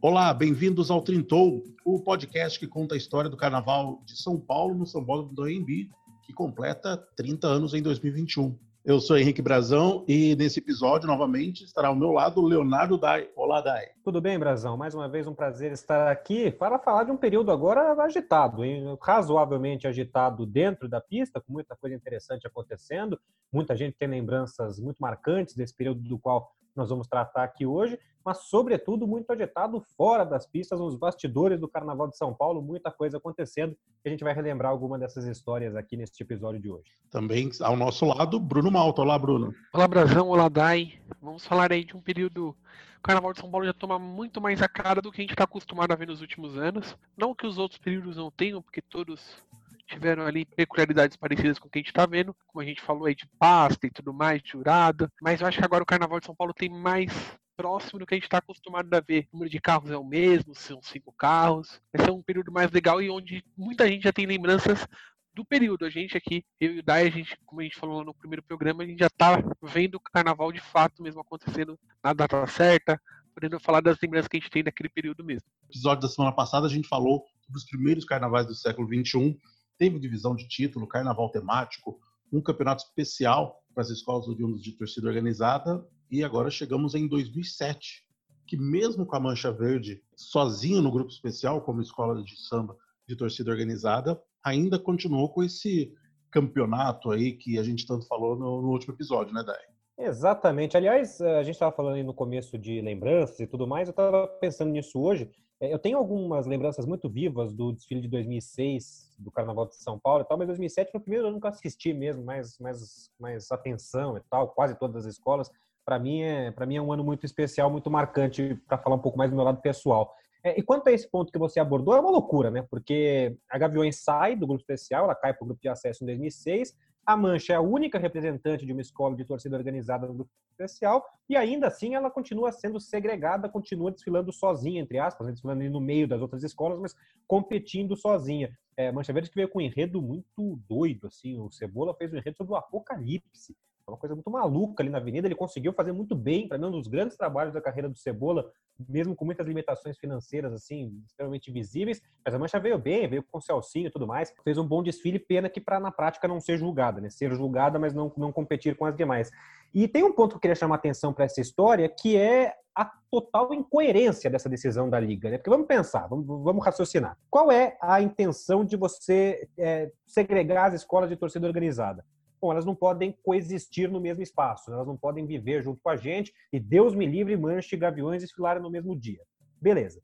Olá, bem-vindos ao Trintou, o podcast que conta a história do Carnaval de São Paulo no São Paulo do Embi, que completa 30 anos em 2021. Eu sou Henrique Brazão e nesse episódio, novamente, estará ao meu lado Leonardo Dai. Olá, Dai. Tudo bem, Brazão? Mais uma vez um prazer estar aqui para falar de um período agora agitado, hein? razoavelmente agitado dentro da pista, com muita coisa interessante acontecendo. Muita gente tem lembranças muito marcantes desse período do qual nós vamos tratar aqui hoje, mas sobretudo muito agitado fora das pistas, nos bastidores do Carnaval de São Paulo, muita coisa acontecendo, e a gente vai relembrar alguma dessas histórias aqui neste episódio de hoje. Também ao nosso lado, Bruno Malta. Olá, Bruno. Olá, Brazão. Olá, Dai. Vamos falar aí de um período o Carnaval de São Paulo já toma muito mais a cara do que a gente está acostumado a ver nos últimos anos. Não que os outros períodos não tenham, porque todos tiveram ali peculiaridades parecidas com o que a gente está vendo, como a gente falou aí de pasta e tudo mais, de jurada, mas eu acho que agora o Carnaval de São Paulo tem mais próximo do que a gente está acostumado a ver. O número de carros é o mesmo, são cinco carros. Vai ser um período mais legal e onde muita gente já tem lembranças do período. A gente aqui, eu e o Dai, a gente, como a gente falou no primeiro programa, a gente já tá vendo o carnaval de fato mesmo acontecendo na data certa, podendo falar das lembranças que a gente tem daquele período mesmo. No episódio da semana passada a gente falou sobre os primeiros carnavais do século XXI teve divisão de título, carnaval temático, um campeonato especial para as escolas oriundas de torcida organizada e agora chegamos em 2007, que mesmo com a Mancha Verde sozinho no grupo especial como escola de samba de torcida organizada, ainda continuou com esse campeonato aí que a gente tanto falou no, no último episódio, né, Dai? Exatamente. Aliás, a gente estava falando aí no começo de lembranças e tudo mais, eu estava pensando nisso hoje. É, eu tenho algumas lembranças muito vivas do desfile de 2006, do Carnaval de São Paulo e tal, mas 2007 foi o primeiro ano que eu assisti mesmo, mais, mais, mais atenção e tal, quase todas as escolas. Para mim, é, mim é um ano muito especial, muito marcante, para falar um pouco mais do meu lado pessoal. É, e quanto a esse ponto que você abordou, é uma loucura, né? Porque a Gaviões sai do grupo especial, ela cai para o grupo de acesso em 2006, a Mancha é a única representante de uma escola de torcida organizada no grupo especial e ainda assim ela continua sendo segregada, continua desfilando sozinha, entre aspas, né? desfilando no meio das outras escolas, mas competindo sozinha. É, Mancha Verde que veio com um enredo muito doido, assim, o Cebola fez um enredo sobre o apocalipse, é uma coisa muito maluca ali na avenida. Ele conseguiu fazer muito bem, para mim, um dos grandes trabalhos da carreira do Cebola, mesmo com muitas limitações financeiras, assim, extremamente visíveis. Mas a Mancha veio bem, veio com o Celcinho e tudo mais. Fez um bom desfile, pena que para na prática não ser julgada, né? Ser julgada, mas não, não competir com as demais. E tem um ponto que eu queria chamar atenção para essa história, que é a total incoerência dessa decisão da Liga. Né? Porque vamos pensar, vamos, vamos raciocinar. Qual é a intenção de você é, segregar as escolas de torcida organizada? Bom, elas não podem coexistir no mesmo espaço, elas não podem viver junto com a gente e Deus me livre, manche e gaviões desfilarem no mesmo dia. Beleza.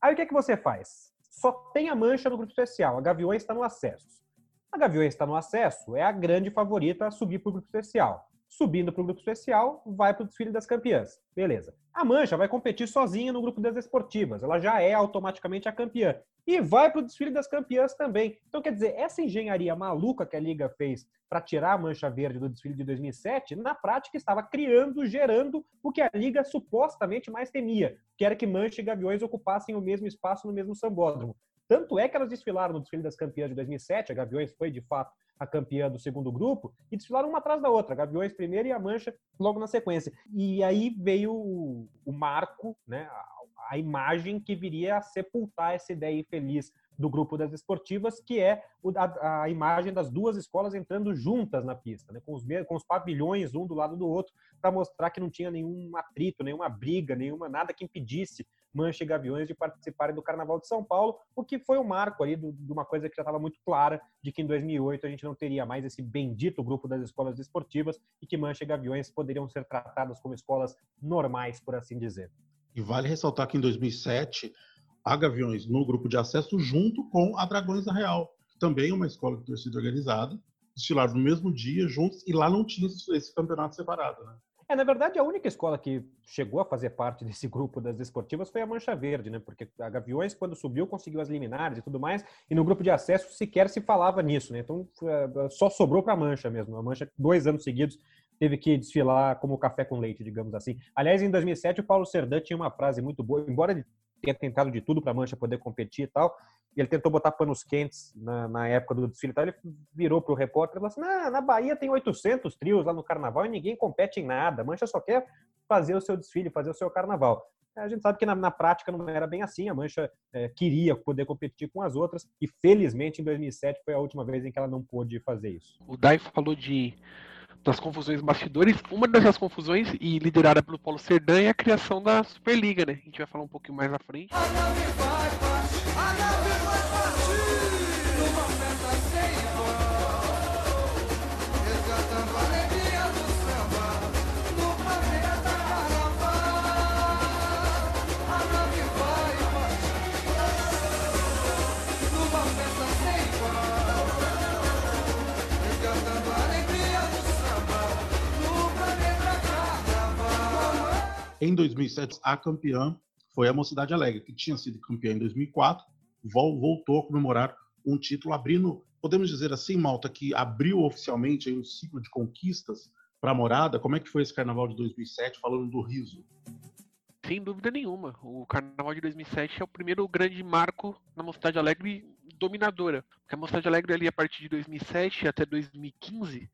Aí o que é que você faz? Só tem a mancha no grupo especial, a gaviões está no acesso. A gaviões está no acesso, é a grande favorita a subir para o grupo especial subindo para o grupo especial, vai para o desfile das campeãs. Beleza. A Mancha vai competir sozinha no grupo das esportivas. Ela já é automaticamente a campeã. E vai para o desfile das campeãs também. Então, quer dizer, essa engenharia maluca que a Liga fez para tirar a Mancha Verde do desfile de 2007, na prática estava criando, gerando o que a Liga supostamente mais temia, que era que Mancha e Gaviões ocupassem o mesmo espaço no mesmo sambódromo. Tanto é que elas desfilaram no desfile das campeãs de 2007, a Gaviões foi de fato a campeã do segundo grupo, e desfilaram uma atrás da outra, Gaviões primeiro e a Mancha logo na sequência. E aí veio o, marco, né, a, imagem que viria a sepultar essa ideia infeliz do grupo das esportivas, que é a, a, imagem das duas escolas entrando juntas na pista, né, com, os, com os pavilhões um do lado do outro, para mostrar que não tinha nenhum atrito, nenhuma briga, nenhuma nada que impedisse Mancha e Gaviões de participarem do Carnaval de São Paulo, o que foi o um marco ali de uma coisa que já estava muito clara, de que em 2008 a gente não teria mais esse bendito grupo das escolas esportivas e que Mancha e Gaviões poderiam ser tratadas como escolas normais, por assim dizer. E vale ressaltar que em 2007 há Gaviões no grupo de acesso junto com a Dragões da Real, também é uma escola de torcida organizada, desfilaram no mesmo dia juntos e lá não tinha esse campeonato separado, né? É, na verdade, a única escola que chegou a fazer parte desse grupo das esportivas foi a Mancha Verde, né? Porque a Gaviões, quando subiu, conseguiu as liminares e tudo mais, e no grupo de acesso sequer se falava nisso, né? Então é, só sobrou para a Mancha mesmo. A Mancha, dois anos seguidos, teve que desfilar como café com leite, digamos assim. Aliás, em 2007, o Paulo Serdã tinha uma frase muito boa, embora ele tenha tentado de tudo para a Mancha poder competir e tal, e ele tentou botar panos quentes na, na época do desfile. Então ele virou para o repórter e falou assim: na, na Bahia tem 800 trios lá no carnaval e ninguém compete em nada. A Mancha só quer fazer o seu desfile, fazer o seu carnaval. A gente sabe que na, na prática não era bem assim. A Mancha é, queria poder competir com as outras e felizmente em 2007 foi a última vez em que ela não pôde fazer isso. O Dai falou de das confusões bastidores. Uma dessas confusões, e liderada pelo Paulo Serdan, é a criação da Superliga, né? A gente vai falar um pouquinho mais à frente. Em 2007, a campeã foi a Mocidade Alegre, que tinha sido campeã em 2004, voltou a comemorar um título, abrindo, podemos dizer assim, Malta, que abriu oficialmente um ciclo de conquistas para a morada. Como é que foi esse carnaval de 2007, falando do riso? Sem dúvida nenhuma. O carnaval de 2007 é o primeiro grande marco na Mocidade Alegre dominadora. Porque a Mocidade Alegre ali a partir de 2007 até 2015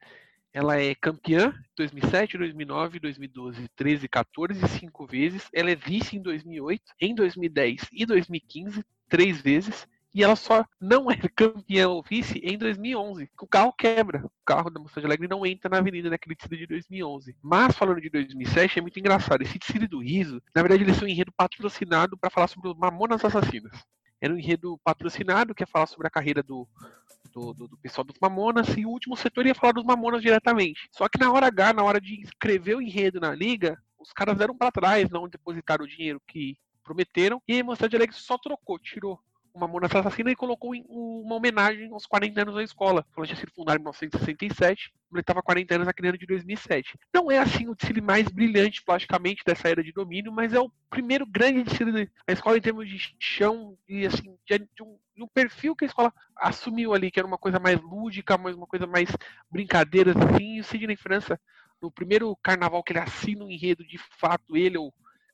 ela é campeã em 2007, 2009, 2012, 13, 14, cinco vezes. Ela é vice em 2008, em 2010 e 2015, três vezes. E ela só não é campeã ou vice em 2011. O carro quebra. O carro da Mocidade Alegre não entra na avenida naquele desfile de 2011. Mas falando de 2007, é muito engraçado. Esse desfile do riso, na verdade, eles são um enredo patrocinado para falar sobre os Mamonas Assassinas. Era um enredo patrocinado que ia falar sobre a carreira do do, do, do, pessoal dos Mamonas e o último setor ia falar dos Mamonas diretamente. Só que na hora H, na hora de escrever o enredo na liga, os caras deram para trás, não depositaram o dinheiro que prometeram e a Mocidade Alegre só trocou, tirou uma Mona Assassina e colocou uma homenagem aos 40 anos da escola. Que tinha sido fundado em 1967, ele estava 40 anos naquele ano de 2007. Não é assim o desfile mais brilhante plasticamente dessa era de domínio, mas é o primeiro grande desfile da escola em termos de chão e assim, de, de um no perfil que a escola assumiu ali, que era uma coisa mais lúdica, mas uma coisa mais brincadeira, assim, e o Sidney França, no primeiro carnaval que ele assina um enredo de fato, ele é o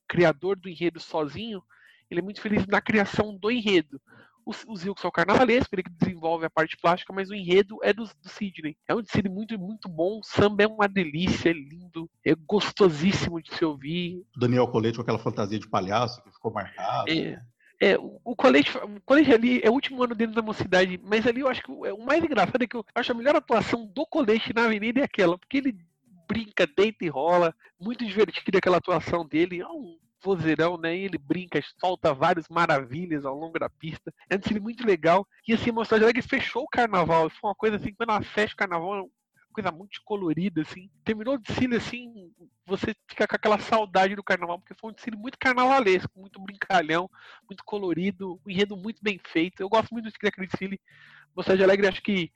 criador do enredo sozinho, ele é muito feliz na criação do enredo. O, o Zilks é o carnavalesco, ele que desenvolve a parte plástica, mas o enredo é do, do Sidney. É um desfile muito, muito bom. O samba é uma delícia, é lindo, é gostosíssimo de se ouvir. Daniel Colete com aquela fantasia de palhaço que ficou marcado. É. É, o, colete, o colete ali é o último ano dele na mocidade, mas ali eu acho que o, é, o mais engraçado é que eu acho a melhor atuação do colete na avenida é aquela, porque ele brinca, deita e rola, muito divertido aquela atuação dele, é um vozeirão, né? E ele brinca, solta várias maravilhas ao longo da pista. É um desfile muito legal. E assim, Mocidade Alegre fechou o carnaval. Foi uma coisa assim, quando ela fecha o carnaval, coisa muito colorida, assim. Terminou o desfile, assim, você fica com aquela saudade do carnaval, porque foi um desfile muito carnavalesco, muito brincalhão, muito colorido, um enredo muito bem feito. Eu gosto muito daquele desfile. Mocidade Alegre, acho que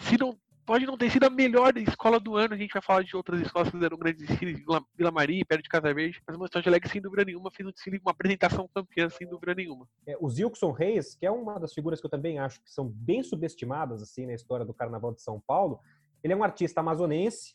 se não pode não ter sido a melhor escola do ano, a gente vai falar de outras escolas que fizeram grandes desfiles, Vila, Vila Maria, perto de Casa Verde, mas o Mocidade Alegre, sem dúvida nenhuma, fez um desfile, uma apresentação campeã, sem dúvida nenhuma. É, o Zilkson Reis, que é uma das figuras que eu também acho que são bem subestimadas, assim, na história do Carnaval de São Paulo, ele é um artista amazonense,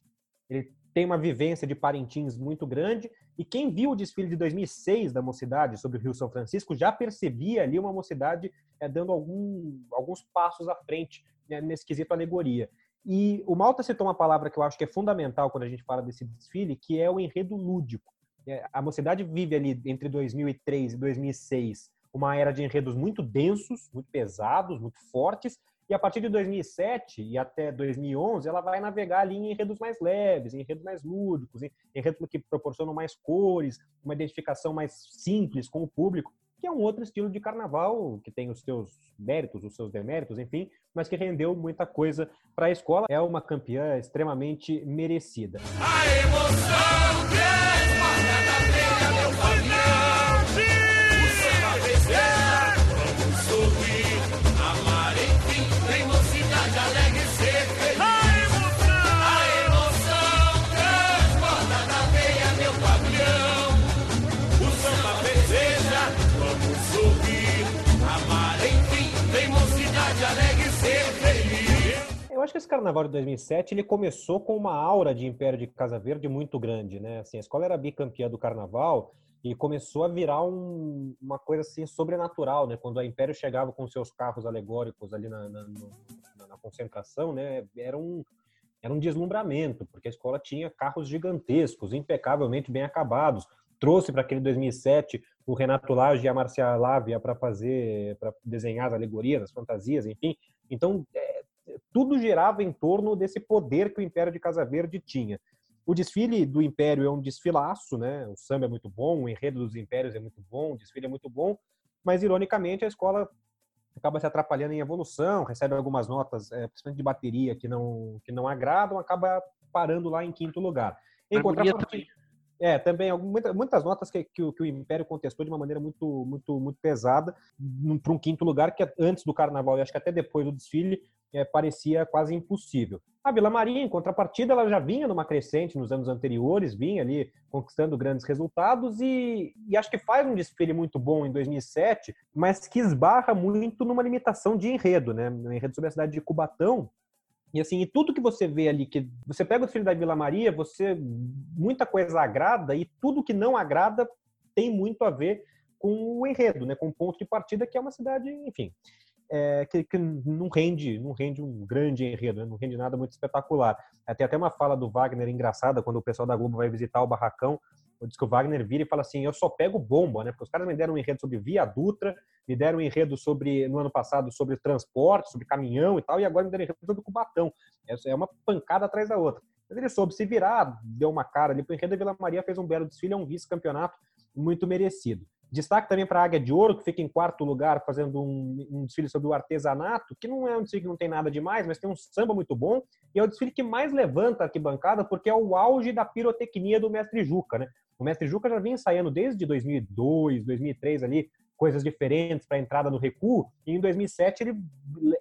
ele tem uma vivência de Parintins muito grande, e quem viu o desfile de 2006 da Mocidade sobre o Rio São Francisco já percebia ali uma Mocidade é, dando algum, alguns passos à frente né, nesse quesito alegoria. E o Malta citou uma palavra que eu acho que é fundamental quando a gente fala desse desfile, que é o enredo lúdico. É, a Mocidade vive ali entre 2003 e 2006 uma era de enredos muito densos, muito pesados, muito fortes, e a partir de 2007 e até 2011, ela vai navegar ali em enredos mais leves, em enredos mais lúdicos, em enredos que proporcionam mais cores, uma identificação mais simples com o público, que é um outro estilo de carnaval que tem os seus méritos, os seus deméritos, enfim, mas que rendeu muita coisa para a escola. É uma campeã extremamente merecida. A emoção acho esse carnaval de 2007 ele começou com uma aura de Império de Casa Verde muito grande, né? Assim, a escola era bicampeã do carnaval e começou a virar um, uma coisa assim sobrenatural, né? Quando a Império chegava com seus carros alegóricos ali na, na, na, na concentração, né? Era um era um deslumbramento, porque a escola tinha carros gigantescos, impecavelmente bem acabados, trouxe para aquele 2007 o Renato Lage e a Marcia Lávia para fazer, para desenhar as alegorias, as fantasias, enfim. Então, é, tudo girava em torno desse poder que o Império de Casa Verde tinha. O desfile do Império é um desfilaço, né? O samba é muito bom, o enredo dos Impérios é muito bom, o desfile é muito bom, mas ironicamente a escola acaba se atrapalhando em evolução, recebe algumas notas, é, principalmente de bateria, que não, que não agradam, acaba parando lá em quinto lugar. Em contrapartida, é, também muitas, muitas notas que, que, o, que, o, Império contestou de uma maneira muito, muito, muito pesada para um quinto lugar que antes do Carnaval e acho que até depois do desfile é, parecia quase impossível. A Vila Maria, em contrapartida, ela já vinha numa crescente nos anos anteriores, vinha ali conquistando grandes resultados e, e acho que faz um desfile muito bom em 2007, mas que esbarra muito numa limitação de enredo, né? No enredo sobre a cidade de Cubatão, e assim, e tudo que você vê ali, que você pega o desfile da Vila Maria, você muita coisa agrada e tudo que não agrada tem muito a ver com o enredo, né, com o ponto de partida que é uma cidade, enfim, é, que, que, não rende, não rende um grande enredo, né? não rende nada muito espetacular. Tem até uma fala do Wagner engraçada quando o pessoal da Globo vai visitar o barracão. Diz que o Wagner vira e fala assim: Eu só pego bomba, né? Porque os caras me deram um enredo sobre Via Dutra, me deram um enredo sobre, no ano passado, sobre transporte, sobre caminhão e tal, e agora me deram um enredo sobre Cubatão. É uma pancada atrás da outra. Mas ele soube se virar, deu uma cara ali pro enredo. A Vila Maria fez um belo desfile, é um vice-campeonato muito merecido. Destaque também para a Águia de Ouro, que fica em quarto lugar, fazendo um, um, desfile sobre o artesanato, que não é um desfile que não tem nada demais, mas tem um samba muito bom. E é o desfile que mais levanta a arquibancada, porque é o auge da pirotecnia do mestre Juca, né? O mestre Juca já vinha ensaiando desde 2002, 2003 ali, coisas diferentes para a entrada no recuo, e em 2007 ele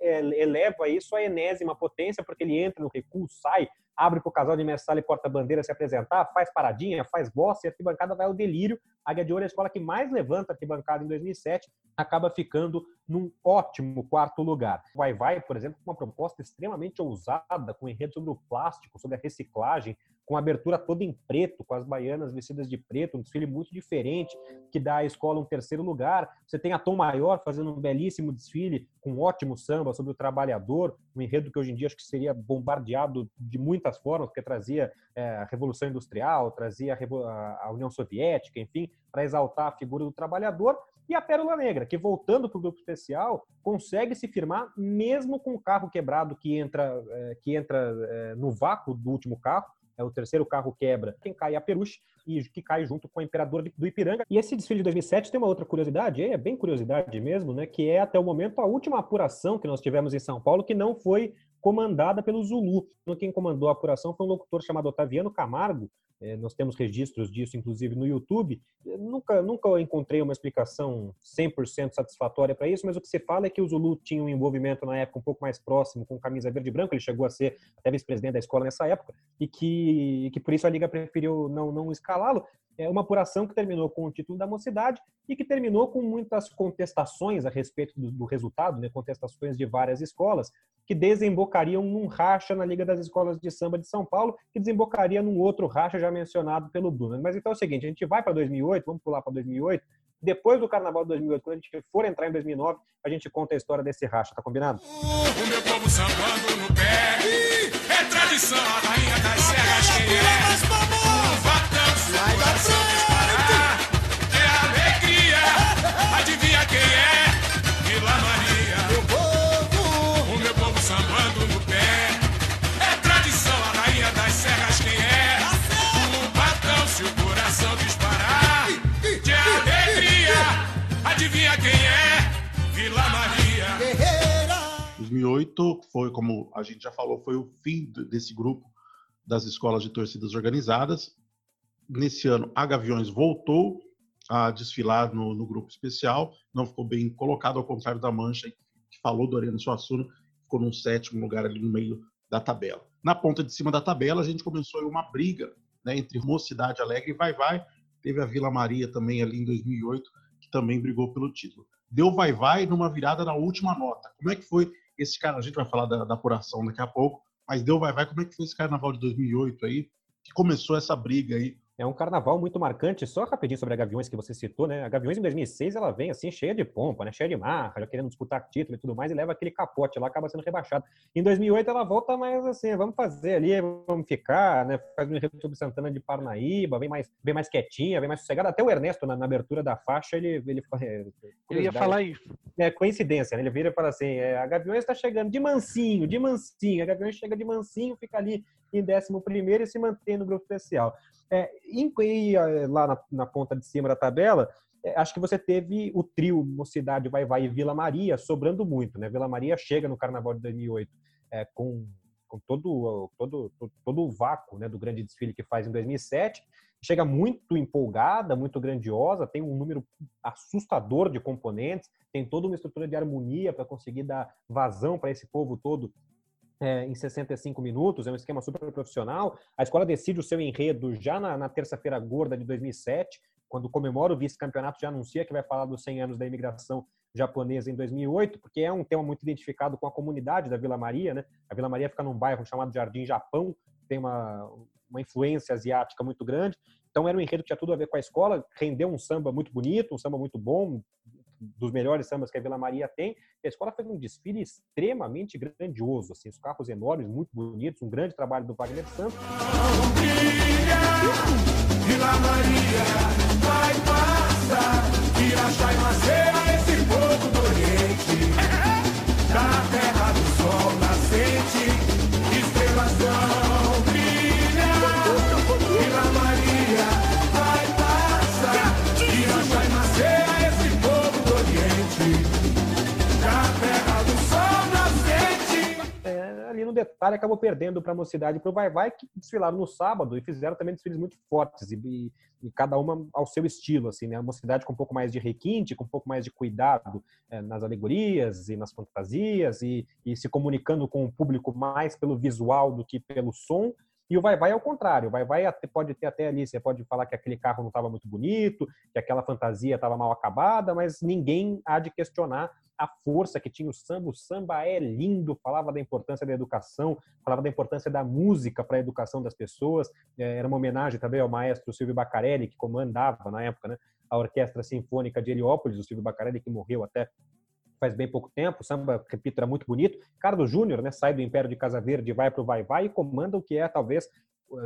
é, eleva isso à enésima potência, porque ele entra no recuo, sai, abre para o casal de mestre e porta-bandeira se apresentar, faz paradinha, faz bosta, e a arquibancada vai ao delírio. A Águia de Ouro é a escola que mais levanta a arquibancada em 2007, acaba ficando num ótimo quarto lugar. O Vai Vai, por exemplo, com uma proposta extremamente ousada, com enredo sobre o plástico, sobre a reciclagem, com a abertura toda em preto, com as baianas vestidas de preto, um desfile muito diferente, que dá à escola um terceiro lugar. Você tem a Tom Maior fazendo um belíssimo desfile, com um ótimo samba sobre o trabalhador, um enredo que hoje em dia acho que seria bombardeado de muitas formas, porque trazia é, a Revolução Industrial, trazia a, a União Soviética, enfim, para exaltar a figura do trabalhador. E a Pérola Negra, que voltando para o grupo especial, consegue se firmar mesmo com o carro quebrado que entra, é, que entra é, no vácuo do último carro, é o terceiro carro quebra, quem cai é a Peruche, e que cai junto com o Imperador do Ipiranga. E esse desfile de 2007 tem uma outra curiosidade, é bem curiosidade mesmo, né, que é até o momento a última apuração que nós tivemos em São Paulo que não foi comandada pelo Zulu. Quem comandou a apuração foi um locutor chamado Otaviano Camargo, é, nós temos registros disso, inclusive, no YouTube. nunca, nunca encontrei uma explicação 100% satisfatória para isso, mas o que se fala é que o Zulu tinha um envolvimento na época um pouco mais próximo com camisa verde e branco, ele chegou a ser até vice-presidente da escola nessa época, e que, que por isso a Liga preferiu não, não escalá-lo é uma apuração que terminou com o título da mocidade e que terminou com muitas contestações a respeito do, do resultado, né, contestações de várias escolas, que desembocariam num racha na Liga das Escolas de Samba de São Paulo, que desembocaria num outro racha já mencionado pelo Bruno. Mas então é o seguinte, a gente vai para 2008, vamos pular para 2008, depois do Carnaval de 2008, quando a gente for entrar em 2009, a gente conta a história desse racha, tá combinado? O meu povo sambando no pé, é tradição, a rainha das serras quem é? Sai da frente! Que alegria! Adivinha quem é? Vila Maria. Meu povo! O meu povo sambando no pé. É tradição, a rainha das serras quem é? O batão se o coração disparar. Que alegria! Adivinha quem é? Vila Maria. Guerreira! 2008 foi, como a gente já falou, foi o fim desse grupo das escolas de torcidas organizadas nesse ano, a Gaviões voltou a desfilar no, no, grupo especial, não ficou bem colocado, ao contrário da Mancha, que falou do Ariano Suassuna, ficou num sétimo lugar ali no meio da tabela. Na ponta de cima da tabela, a gente começou uma briga né, entre Mocidade Alegre e Vai Vai. Teve a Vila Maria também ali em 2008, que também brigou pelo título. Deu Vai Vai numa virada na última nota. Como é que foi esse cara? A gente vai falar da, da apuração daqui a pouco, mas deu Vai Vai. Como é que foi esse carnaval de 2008 aí? Que começou essa briga aí é um carnaval muito marcante. Só rapidinho sobre a Gaviões que você citou, né? A Gaviões em 2006 ela vem assim cheia de pompa, né? Cheia de marra, já querendo disputar título e tudo mais e leva aquele capote lá, acaba sendo rebaixado. Em 2008 ela volta mais assim, vamos fazer ali, vamos ficar, né? Faz um enredo sobre Santana de Parnaíba, vem mais, bem mais quietinha, vem mais sossegada. Até o Ernesto na, na abertura da faixa ele ele eu ia falar isso. É coincidência, né? Ele vira e fala assim: é, a Gaviões está chegando de mansinho, de mansinho. A Gaviões chega de mansinho, fica ali em 11 primeiro e se mantém no grupo especial. É, e, lá na, na, ponta de cima da tabela, é, acho que você teve o trio Mocidade Vai Vai e Vila Maria sobrando muito, né? Vila Maria chega no Carnaval de 2008 é, com, com todo, todo, todo, todo o vácuo né, do grande desfile que faz em 2007, chega muito empolgada, muito grandiosa, tem um número assustador de componentes, tem toda uma estrutura de harmonia para conseguir dar vazão para esse povo todo é, em 65 minutos, é um esquema super profissional. A escola decide o seu enredo já na, na terça-feira gorda de 2007, quando comemora o vice-campeonato, já anuncia que vai falar dos 100 anos da imigração japonesa em 2008, porque é um tema muito identificado com a comunidade da Vila Maria, né? A Vila Maria fica num bairro chamado Jardim Japão, tem uma, uma influência asiática muito grande. Então era um enredo que tinha tudo a ver com a escola, rendeu um samba muito bonito, um samba muito bom, dos melhores sambas que a Vila Maria tem. A escola fez um desfile extremamente grandioso, assim, os carros enormes, muito bonitos, um grande trabalho do Wagner Santos. Vila Maria vai passar, e Maceira, esse povo detalhe acabou perdendo para a Mocidade para o Vai Vai, que desfilaram no sábado e fizeram também desfiles muito fortes, e, e, e, cada uma ao seu estilo. assim né? A Mocidade com um pouco mais de requinte, com um pouco mais de cuidado é, nas alegorias e nas fantasias, e, e se comunicando com o público mais pelo visual do que pelo som. E o Vai Vai é o contrário. O Vai Vai pode ter até ali, você pode falar que aquele carro não estava muito bonito, que aquela fantasia estava mal acabada, mas ninguém há de questionar a força que tinha o samba. O samba é lindo, falava da importância da educação, falava da importância da música para a educação das pessoas. É, era uma homenagem também ao maestro Silvio Bacarelli, que comandava na época né, a Orquestra Sinfônica de Heliópolis, o Silvio Bacarelli, que morreu até faz bem pouco tempo. O samba, repito, era muito bonito. Carlos Júnior né, sai do Império de Casa Verde, vai para o Vai Vai e comanda o que é talvez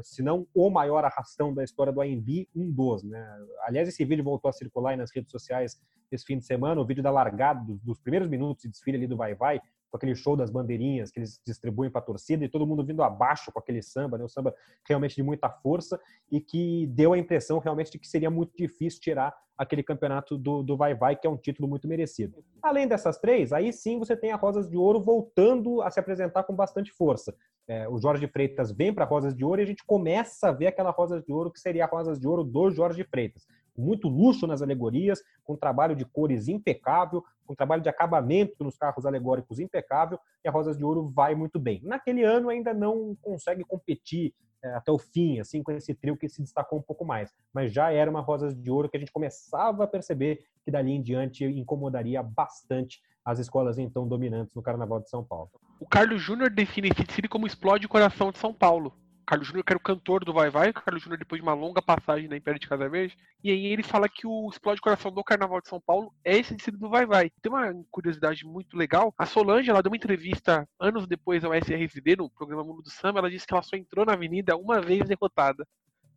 se não o maior arrastão da história do AMB, um dos. Né? Aliás, esse vídeo voltou a circular nas redes sociais esse fim de semana, o vídeo da largada, dos primeiros minutos de desfile ali do Vai Vai, com aquele show das bandeirinhas que eles distribuem para a torcida e todo mundo vindo abaixo com aquele samba, né? O samba realmente de muita força e que deu a impressão realmente de que seria muito difícil tirar aquele campeonato do, do Vai Vai, que é um título muito merecido. Além dessas três, aí sim você tem a Rosas de Ouro voltando a se apresentar com bastante força. É, o Jorge Freitas vem para Rosas de Ouro e a gente começa a ver aquela Rosas de Ouro que seria a Rosas de Ouro do Jorge Freitas muito luxo nas alegorias, com trabalho de cores impecável, com trabalho de acabamento nos carros alegóricos impecável, e a Rosas de Ouro vai muito bem. Naquele ano ainda não consegue competir até o fim, assim, com esse trio que se destacou um pouco mais. Mas já era uma Rosas de Ouro que a gente começava a perceber que dali em diante incomodaria bastante as escolas então dominantes no Carnaval de São Paulo. O Carlos Júnior define desfile como explode o coração de São Paulo. Carlos Júnior, que era o cantor do Vai Vai, Carlos Júnior, depois de uma longa passagem na Império de Casa Verde, e aí ele fala que o Explode Coração do Carnaval de São Paulo é esse desfile do Vai Vai. Tem uma curiosidade muito legal, a Solange, ela deu uma entrevista anos depois ao SRSD, no programa Mundo do Samba, ela disse que ela só entrou na avenida uma vez derrotada.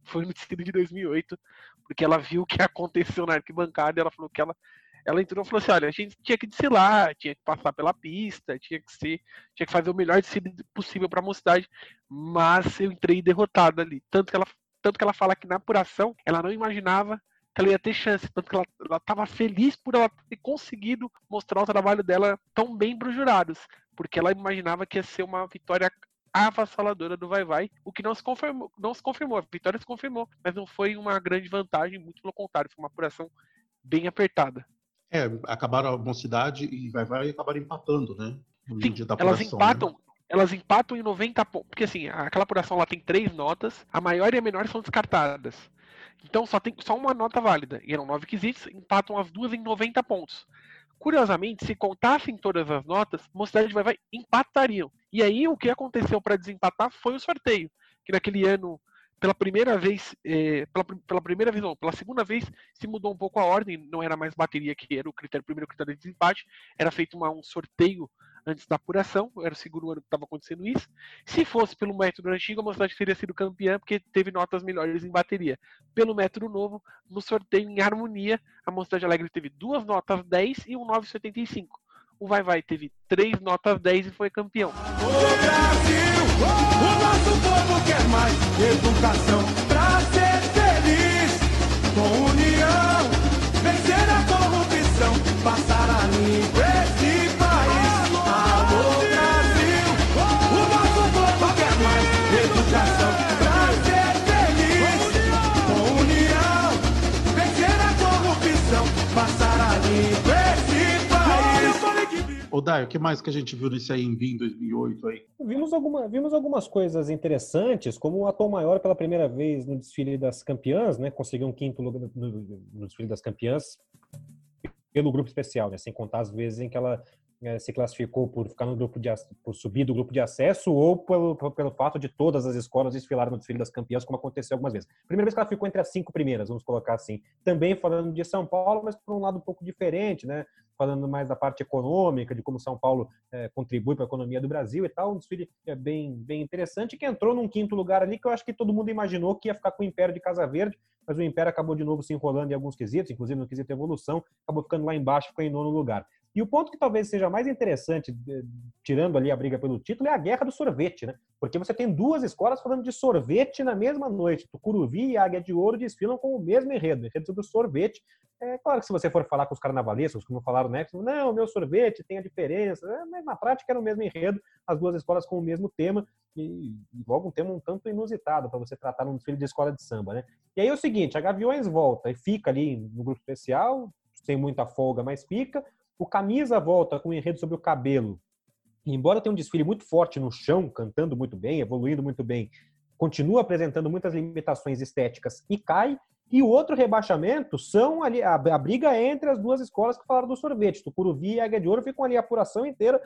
Foi no desfile de 2008, porque ela viu o que aconteceu na arquibancada e ela falou que ela ela entrou e falou assim: olha, a gente tinha que desfilar, tinha que passar pela pista, tinha que ser, tinha que fazer o melhor desfile possível para a mocidade, mas eu entrei derrotada ali. Tanto que ela, tanto que ela fala que na apuração ela não imaginava que ela ia ter chance, tanto que ela estava feliz por ela ter conseguido mostrar o trabalho dela tão bem para os jurados, porque ela imaginava que ia ser uma vitória avassaladora do Vai Vai, o que não se confirmou, não se confirmou, a vitória se confirmou, mas não foi uma grande vantagem, muito pelo contrário, foi uma apuração bem apertada. É, acabaram a mocidade e vai vai acabar empatando, né? No Sim, dia da elas né? empatam, né? elas empatam em 90 pontos. Porque assim, aquela apuração lá tem três notas, a maior e a menor são descartadas. Então só tem só uma nota válida. E eram nove quesitos, empatam as duas em 90 pontos. Curiosamente, se contassem todas as notas, Mocidade vai vai empatariam. E aí o que aconteceu para desempatar foi o sorteio, que naquele ano pela primeira vez, é, pela, pela, primeira vez, não, pela segunda vez, se mudou um pouco a ordem, não era mais bateria que era o critério, primeiro critério de desempate, era feito uma, um sorteio antes da apuração, era o segundo ano que estava acontecendo isso. Se fosse pelo método antigo, a Mocidade teria sido campeã porque teve notas melhores em bateria. Pelo método novo, no sorteio em harmonia, a Mocidade Alegre teve duas notas 10 e um 9,75. O Vai Vai teve três notas 10 e foi campeão. O Brasil, o nosso povo quer mais educação pra ser feliz. Com união, vencer a corrupção, passar a limpo esse país. Alô Brasil, o nosso povo quer mais educação pra ser feliz. Com união, vencer a corrupção, passar a limpo esse país. Ô, Dai, o que mais que a gente viu nisso aí em VIM 2008 aí? Vimos, alguma, vimos algumas coisas interessantes, como o Atom Maior pela primeira vez no desfile das campeãs, né? Conseguiu um quinto lugar no, no desfile das campeãs pelo grupo especial, né? Sem contar as vezes em que ela é, se classificou por ficar no grupo de por subir do grupo de acesso ou pelo, pelo fato de todas as escolas desfilarem no desfile das campeãs, como aconteceu algumas vezes. Primeira vez que ela ficou entre as cinco primeiras, vamos colocar assim. Também falando de São Paulo, mas por um lado um pouco diferente, né? Falando mais da parte econômica, de como São Paulo é, contribui para a economia do Brasil e tal. Um desfile é bem, bem interessante, que entrou num quinto lugar ali, que eu acho que todo mundo imaginou que ia ficar com o Império de Casa Verde, mas o Império acabou de novo se enrolando em alguns quesitos, inclusive no quesito evolução, acabou ficando lá embaixo, ficou em nono lugar. E o ponto que talvez seja mais interessante, tirando ali a briga pelo título, é a guerra do sorvete, né? Porque você tem duas escolas falando de sorvete na mesma noite. Tucuruvi e Águia de Ouro desfilam com o mesmo enredo, enredo sobre o sorvete. É claro que se você for falar com os carnavalescos, como falaram né? não, meu sorvete tem a diferença, é, mas na prática era o mesmo enredo, as duas escolas com o mesmo tema, e logo um tema um tanto inusitado para você tratar num desfile de escola de samba, né? E aí é o seguinte, a Gaviões volta e fica ali no grupo especial, sem muita folga, mas fica. O Camisa volta com um enredo sobre o cabelo. E embora tenha um desfile muito forte no chão, cantando muito bem, evoluindo muito bem, continua apresentando muitas limitações estéticas e cai. E o outro rebaixamento são ali a, a briga entre as duas escolas que falaram do sorvete. Tucuruvi e Águia de Ouro ficam ali a apuração inteira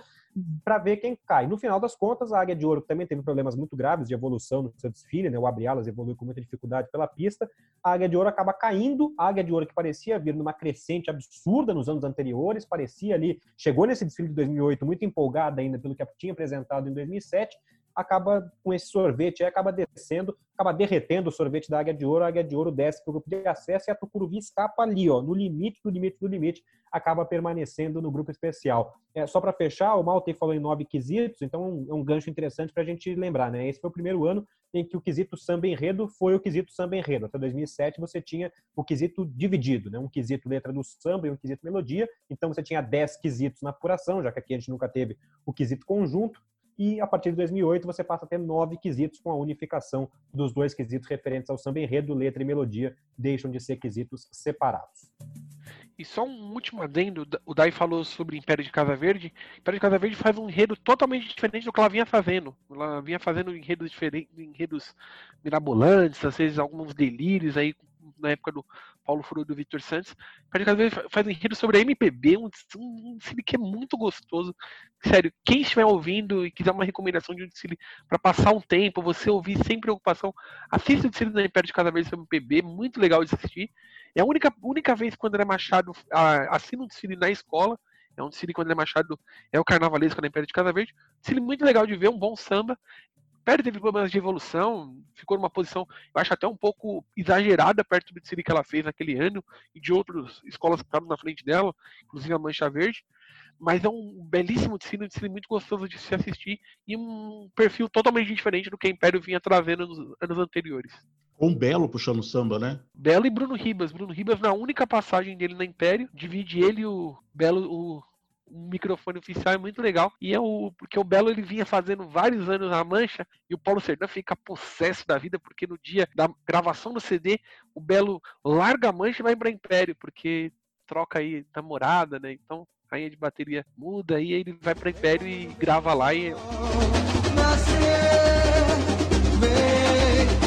para ver quem cai. No final das contas, a Águia de Ouro também teve problemas muito graves de evolução no seu desfile, né? O Abrialas evoluiu com muita dificuldade pela pista. A Águia de Ouro acaba caindo. A Águia de Ouro que parecia vir numa crescente absurda nos anos anteriores, parecia ali, chegou nesse desfile de 2008 muito empolgada ainda pelo que tinha apresentado em 2007 acaba com esse sorvete, aí acaba descendo, acaba derretendo o sorvete da Águia de Ouro, a Águia de Ouro desce para o grupo de acesso e a Tucuruvi escapa ali, ó, no limite do limite do limite, acaba permanecendo no grupo especial. É, só para fechar, o Malte falou em nove quesitos, então é um, é gancho interessante para a gente lembrar, né? Esse foi o primeiro ano em que o quesito samba enredo foi o quesito samba enredo. Até 2007 você tinha o quesito dividido, né? Um quesito letra do samba e um quesito melodia. Então você tinha dez quesitos na apuração, já que aqui a gente nunca teve o quesito conjunto e a partir de 2008 você passa a ter nove quesitos com a unificação dos dois quesitos referentes ao samba enredo, letra e melodia, deixam de ser quesitos separados. E só um último adendo, o Dai falou sobre Império de Casa Verde. Império de Casa Verde faz um enredo totalmente diferente do que ela vinha fazendo. Ela vinha fazendo enredos diferentes, enredos mirabolantes, às vezes alguns delírios aí na época do Paulo Furo do Victor Santos. Verde faz um enredo sobre a MPB, um, um desfile que é muito gostoso. Sério, quem estiver ouvindo e quiser uma recomendação de um desfile para passar um tempo, você ouvir sem preocupação, assista o desfile da Império de Casa Verde sobre MPB, muito legal de assistir. É a única, única vez que o André Machado ah, assina um desfile na escola. É um desfile que o André Machado é o carnavalesco na Império de Casa Verde. Desfile muito legal de ver, um bom samba. Império teve problemas de evolução, ficou numa posição, eu acho até um pouco exagerada perto do que ela fez naquele ano e de outras escolas que estavam na frente dela, inclusive a Mancha Verde. Mas é um belíssimo desfile, um desfile muito gostoso de se assistir e um perfil totalmente diferente do que a Império vinha trazendo nos anos anteriores. Com Belo puxando samba, né? Belo e Bruno Ribas. Bruno Ribas, na única passagem dele na Império, divide ele e o Belo, o, o microfone oficial é muito legal. E é o. Porque o Belo ele vinha fazendo vários anos na mancha e o Paulo Serdã fica possesso da vida, porque no dia da gravação do CD, o Belo larga a mancha e vai pra Império, porque troca aí namorada, né? Então a rainha de bateria muda e ele vai pra Império e grava lá e. Nascer, vem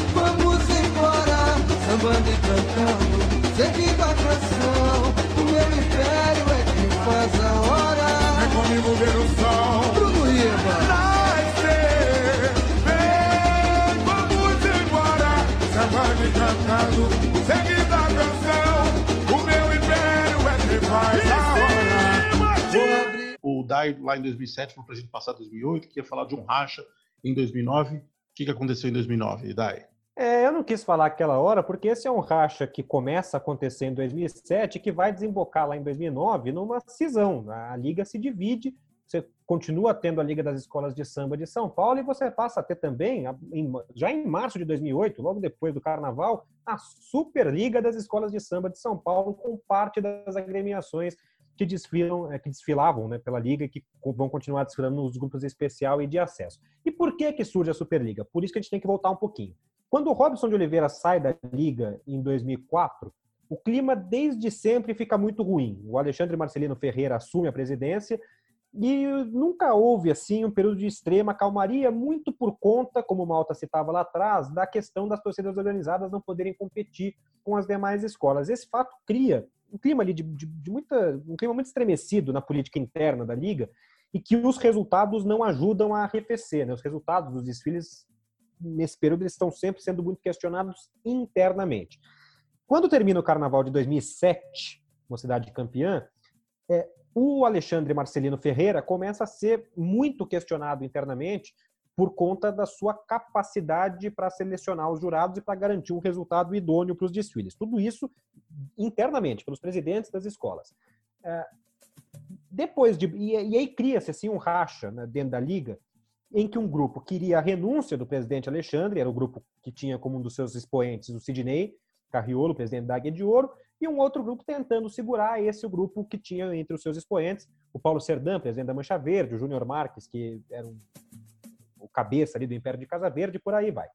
sambando e cantando, seguindo a canção. O meu império é quem faz a hora ver o sol. Bruno Riva. Cantando, seguida a canção. O meu império é faz a hora. O DAI lá em 2007 foi pra gente passar 2008, que ia falar de um racha em 2009. O que, que aconteceu em 2009, DAI? É, eu não quis falar aquela hora, porque esse é um racha que começa a acontecer em 2007 e que vai desembocar lá em 2009 numa cisão. A liga se divide, você continua tendo a Liga das Escolas de Samba de São Paulo e você passa a ter também, já em março de 2008, logo depois do Carnaval, a Superliga das Escolas de Samba de São Paulo, com parte das agremiações que desfilam, é, que desfilavam né, pela liga e que vão continuar desfilando nos grupos especial e de acesso. E por que que surge a Superliga? Por isso que a gente tem que voltar um pouquinho. Quando o Robson de Oliveira sai da liga em 2004, o clima desde sempre fica muito ruim. O Alexandre Marcelino Ferreira assume a presidência e nunca houve assim um período de extrema calmaria, muito por conta, como o Malta citava lá atrás, da questão das torcidas organizadas não poderem competir com as demais escolas. Esse fato cria um clima ali de, de, de muita, um clima muito estremecido na política interna da liga e que os resultados não ajudam a arrefecer. Né? Os resultados dos desfiles nesse período eles estão sempre sendo muito questionados internamente. Quando termina o Carnaval de 2007, uma cidade campeã, é, o Alexandre Marcelino Ferreira começa a ser muito questionado internamente por conta da sua capacidade para selecionar os jurados e para garantir um resultado idôneo para os desfiles. Tudo isso internamente, pelos presidentes das escolas. É, depois de. E, aí cria-se assim, um racha né, dentro da liga, em que um grupo queria a renúncia do presidente Alexandre, era o grupo que tinha como um dos seus expoentes o Sidney Carriolo, presidente da Águia de Ouro, e um outro grupo tentando segurar esse grupo que tinha entre os seus expoentes o Paulo Serdã, presidente da Mancha Verde, o Júnior Marques, que era um, o cabeça ali do Império de Casa Verde, por aí vai.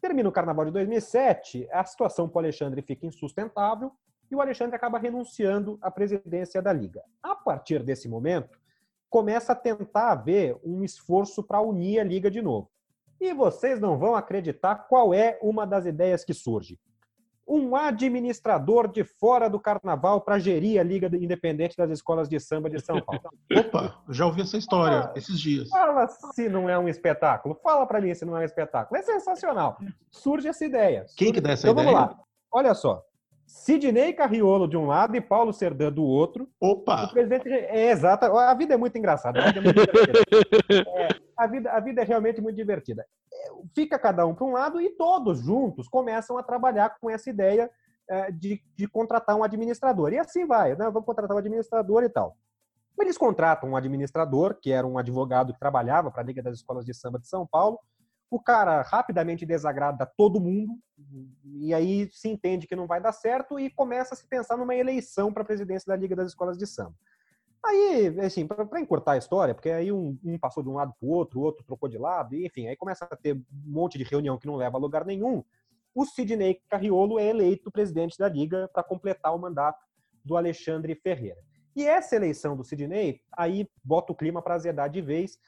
Termina o Carnaval de 2007, a situação para o Alexandre fica insustentável e o Alexandre acaba renunciando à presidência da Liga. A partir desse momento, começa a tentar haver um esforço para unir a liga de novo. E vocês não vão acreditar qual é uma das ideias que surge. Um administrador de fora do carnaval para gerir a Liga Independente das Escolas de Samba de São Paulo. Opa, já ouvi essa história fala, esses dias. Fala se não é um espetáculo. Fala para mim se não é um espetáculo. É sensacional. Surge essa ideia. Quem que dá essa então, ideia? Vamos lá. Olha só. Sidney Carriolo de um lado e Paulo Serdã do outro. Opa! O presidente é exata. A vida é muito engraçada. A vida é, muito é, a vida, a vida é realmente muito divertida. Fica cada um para um lado e todos juntos começam a trabalhar com essa ideia é, de, de contratar um administrador. E assim vai, né? Vamos contratar um administrador e tal. Eles contratam um administrador, que era um advogado que trabalhava para a Liga das Escolas de Samba de São Paulo, o cara rapidamente desagrada todo mundo, e aí se entende que não vai dar certo e começa a se pensar numa eleição para a presidência da Liga das Escolas de Samba. Aí, assim, para encurtar a história, porque aí um, um passou de um lado para o outro, o outro trocou de lado, e, enfim, aí começa a ter um monte de reunião que não leva a lugar nenhum. O Sidney Carriolo é eleito presidente da Liga para completar o mandato do Alexandre Ferreira. E essa eleição do Sidney, aí bota o clima para azedar de vez,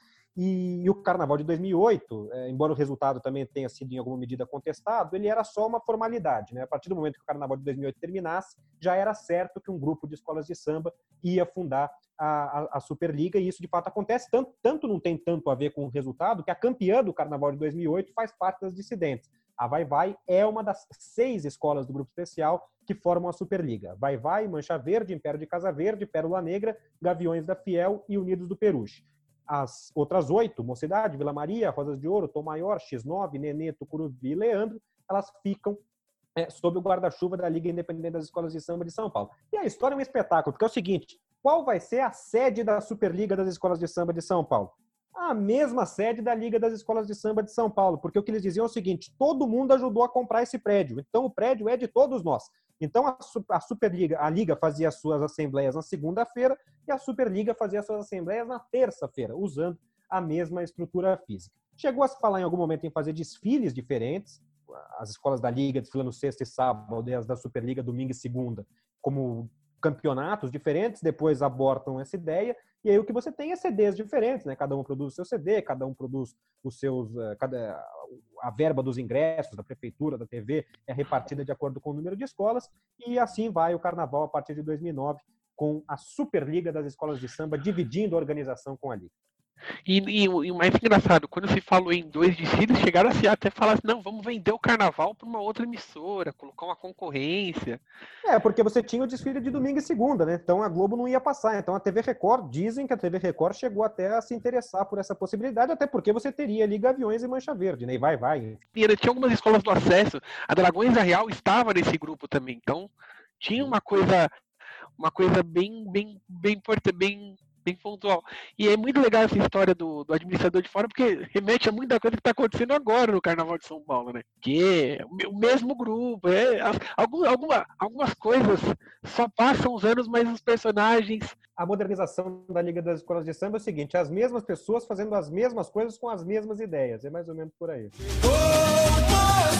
e, o Carnaval de 2008, é, embora o resultado também tenha sido em alguma medida contestado, ele era só uma formalidade. Né? A partir do momento que o Carnaval de 2008 terminasse, já era certo que um grupo de escolas de samba ia fundar a, a, a Superliga, e isso de fato acontece. Tanto, tanto não tem tanto a ver com o resultado, que a campeã do Carnaval de 2008 faz parte das dissidentes. A Vai Vai é uma das seis escolas do grupo especial que formam a Superliga. Vai Vai, Mancha Verde, Império de Casa Verde, Pérola Negra, Gaviões da Fiel e Unidos do Peruche. As outras oito, Mocidade, Vila Maria, Rosas de Ouro, Tom Maior, X9, Nenê, Tucuruvi e Leandro, elas ficam é, sob o guarda-chuva da Liga Independente das Escolas de Samba de São Paulo. E a história é um espetáculo, porque é o seguinte, qual vai ser a sede da Superliga das Escolas de Samba de São Paulo? A mesma sede da Liga das Escolas de Samba de São Paulo, porque o que eles diziam é o seguinte, todo mundo ajudou a comprar esse prédio, então o prédio é de todos nós. Então a, Superliga, a Liga fazia as suas assembleias na segunda-feira e a Superliga fazia as suas assembleias na terça-feira, usando a mesma estrutura física. Chegou a se falar em algum momento em fazer desfiles diferentes, as escolas da Liga desfilando sexta e sábado, e as da Superliga domingo e segunda, como campeonatos diferentes, depois abortam essa ideia, e aí o que você tem é CDs diferentes, né? Cada um produz o seu CD, cada um produz os seus. Eh, cada, a verba dos ingressos da prefeitura, da TV, é repartida de acordo com o número de escolas, e assim vai o carnaval a partir de 2009, com a Superliga das Escolas de Samba dividindo a organização com a Liga. E, e, e, o mais engraçado, quando se falou em dois desfiles, chegaram a se até falar assim, não, vamos vender o carnaval para uma outra emissora, colocar uma concorrência. É, porque você tinha o desfile de domingo e segunda, né? Então a Globo não ia passar. Então a TV Record, dizem que a TV Record chegou até a se interessar por essa possibilidade, até porque você teria ali Gaviões e Mancha Verde, né? E vai, vai. E tinha algumas escolas do acesso, a Dragões da Real estava nesse grupo também, então tinha uma coisa uma coisa bem bem bem bem bem pontual. E é muito legal essa história do, do administrador de fora, porque remete a muita coisa que está acontecendo agora no Carnaval de São Paulo, né? Que é o mesmo grupo, é, algum, alguma, algumas coisas só passam os anos, mas os personagens. A modernização da Liga das Escolas de Samba é o seguinte: as mesmas pessoas fazendo as mesmas coisas com as mesmas ideias. É mais ou menos por aí. Oh,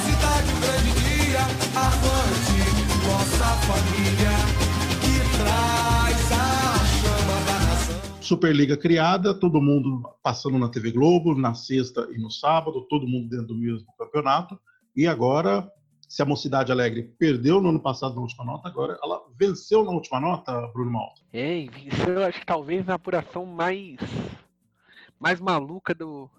cidade, grande dia, avante, nossa família Superliga criada, todo mundo passando na TV Globo, na sexta e no sábado, todo mundo dentro do mesmo campeonato. E agora, se a Mocidade Alegre perdeu no ano passado na última nota, agora ela venceu na última nota, Bruno Malta. É, venceu, acho que talvez na apuração mais, mais maluca do,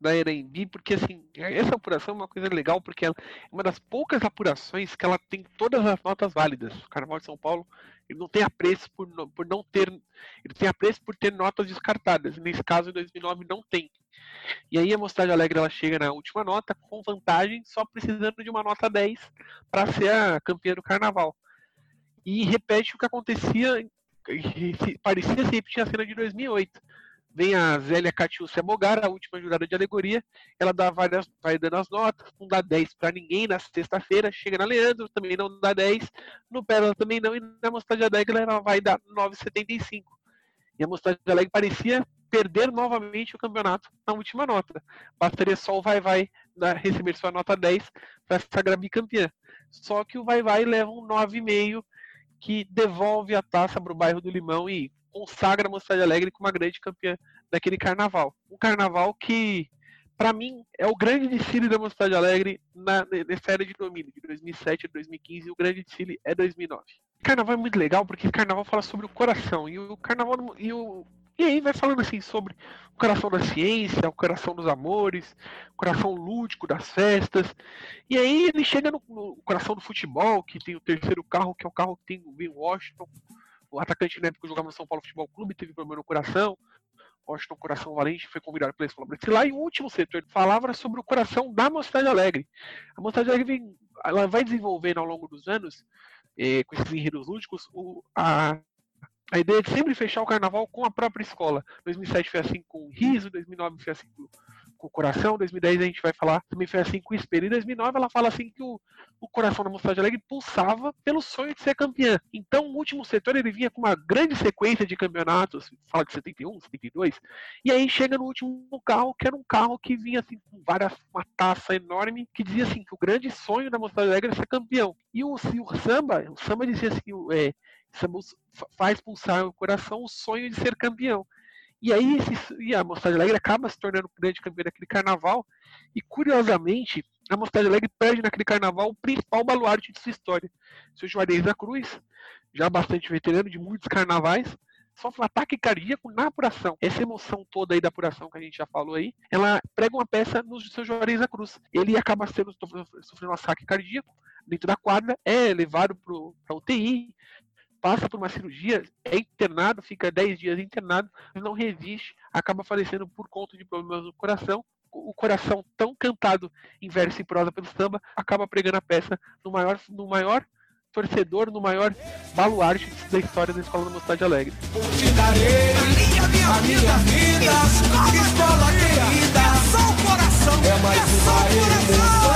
da Erembi, porque assim, essa apuração é uma coisa legal, porque é uma das poucas apurações que ela tem todas as notas válidas. O Carnaval de São Paulo ele não tem apreço por, por não ter, ele tem apreço por ter notas descartadas. Nesse caso, em 2009 não tem. E aí a Mocidade Alegre ela chega na última nota com vantagem, só precisando de uma nota 10 para ser a campeã do Carnaval. E repete o que acontecia, parecia se repetir a cena de 2008 Vem a Zélia Catiúcia Mogar, a última jurada de alegoria. Ela dá várias, vai dando as notas, não dá 10 para ninguém na sexta-feira. Chega na Leandro, também não dá 10. No Pérola também não. E na Mostagem Alegre ela vai dar 9,75. E a Mostagem Alegre parecia perder novamente o campeonato na última nota. Bastaria só o Vai Vai receber sua nota 10 para sagrar bicampeã. Só que o Vai Vai leva um 9,5 que devolve a taça para o bairro do Limão e consagra a Mocidade Alegre como uma grande campeã daquele carnaval. Um carnaval que, para mim, é o grande desfile da Mocidade Alegre na, nessa de domínio, de 2007 a 2015, e o grande desfile é 2009. O carnaval é muito legal porque carnaval fala sobre o coração, e o carnaval e o e aí vai falando assim sobre o coração da ciência, o coração dos amores, o coração lúdico das festas. E aí ele chega no, no coração do futebol, que tem o terceiro carro, que é o carro que tem o Ben Washington, o atacante na época jogava no São Paulo Futebol Clube, teve problema no coração. Washington Coração Valente foi convidado pela escola brasileira. E o último setor falava sobre o coração da Mocidade Alegre. A Mocidade Alegre vem, ela vai desenvolvendo ao longo dos anos, eh, com esses enredos lúdicos, o, a, a ideia de sempre fechar o carnaval com a própria escola. 2007 foi assim com o Riso, 2009 foi assim com o coração. 2010 a gente vai falar, também foi assim com o espelho. Em 2009 ela fala assim que o, o coração da Mocidade Alegre pulsava pelo sonho de ser campeã. Então o último setor ele vinha com uma grande sequência de campeonatos, fala de 71, 72, e aí chega no último carro, que era um carro que vinha assim com várias, uma taça enorme, que dizia assim que o grande sonho da Mocidade Alegre era ser campeão. E o, e o samba, o samba dizia assim, é, faz pulsar o coração o sonho de ser campeão. E aí esse, e a Mocidade Alegre acaba se tornando grande campeã daquele carnaval. E curiosamente, a Mocidade Alegre perde naquele carnaval o principal baluarte de sua história. Seu Juarez da Cruz, já bastante veterano de muitos carnavais, sofre um ataque cardíaco na apuração. Essa emoção toda aí da apuração que a gente já falou aí, ela prega uma peça no seu Juarez da Cruz. Ele acaba sendo, sofrendo um ataque cardíaco dentro da quadra, é levado para UTI, passa por uma cirurgia, é internado, fica 10 dias internado, não resiste, acaba falecendo por conta de problemas no coração. O coração tão cantado em verso e prosa pelo samba acaba pregando a peça no maior, no maior torcedor, no maior baluarte da história da Escola da Mocidade Alegre. É mais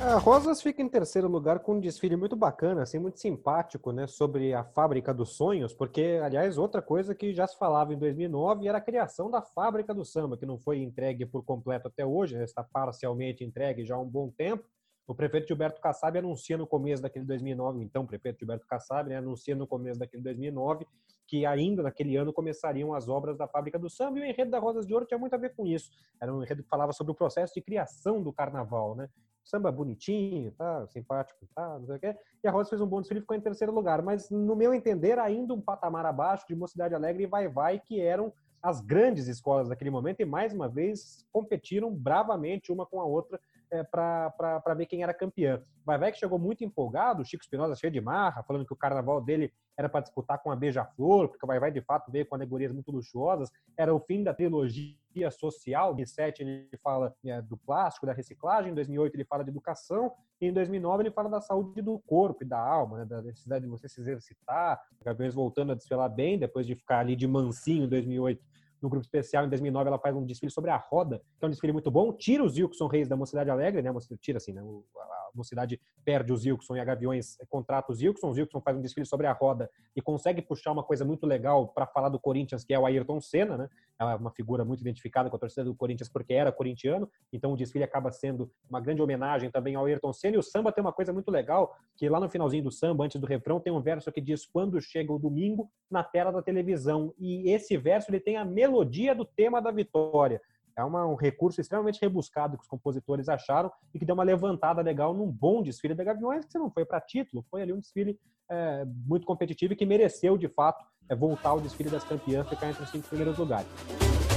A Rosas fica em terceiro lugar com um desfile muito bacana, assim, muito simpático, né, sobre a fábrica dos sonhos, porque, aliás, outra coisa que já se falava em 2009 era a criação da fábrica do samba, que não foi entregue por completo até hoje, está parcialmente entregue já há um bom tempo, O prefeito Gilberto Kassab anuncia no começo daquele 2009, então o prefeito Gilberto Kassab né, anuncia no começo daquele 2009 que ainda naquele ano começariam as obras da fábrica do samba e o enredo da Rosas de Ouro tinha muito a ver com isso. Era um enredo que falava sobre o processo de criação do carnaval, né? Samba bonitinho, tá, simpático, tá, não sei o quê. E a Rosa fez um bom desfile e ficou em terceiro lugar. Mas, no meu entender, ainda um patamar abaixo de Mocidade Alegre e Vai Vai, que eram as grandes escolas daquele momento e, mais uma vez, competiram bravamente uma com a outra é, para ver quem era campeã. Vai Vai que chegou muito empolgado, o Chico Espinosa cheio de marra, falando que o carnaval dele era para disputar com a Beija-Flor, porque o Vai Vai de fato veio com alegorias muito luxuosas, era o fim da trilogia social. Em 2007 ele fala é, do plástico, da reciclagem, em 2008 ele fala de educação, e em 2009 ele fala da saúde do corpo e da alma, né, da necessidade de você se exercitar, Gaviões voltando a desfilar bem, depois de ficar ali de mansinho em 2008 no grupo especial, em 2009, ela faz um desfile sobre a roda, que é um desfile muito bom. Tira os Wilson Reis da Mocidade Alegre, né? Tira assim, né? A Mocidade perde os Wilson e a Gaviões contrata os Wilson. Os Wilson faz um desfile sobre a roda e consegue puxar uma coisa muito legal para falar do Corinthians, que é o Ayrton Senna, né? É uma figura muito identificada com a torcida do Corinthians porque era corintiano. Então o desfile acaba sendo uma grande homenagem também ao Ayrton Senna. E o samba tem uma coisa muito legal, que lá no finalzinho do samba, antes do refrão, tem um verso que diz: Quando chega o domingo na tela da televisão. E esse verso ele tem a melodia do tema da vitória. É uma, um recurso extremamente rebuscado que os compositores acharam e que deu uma levantada legal num bom desfile da Gaviões, que não foi para título, foi ali um desfile é, muito competitivo e que mereceu, de fato, é, voltar ao desfile das campeãs, ficar entre os cinco primeiros lugares.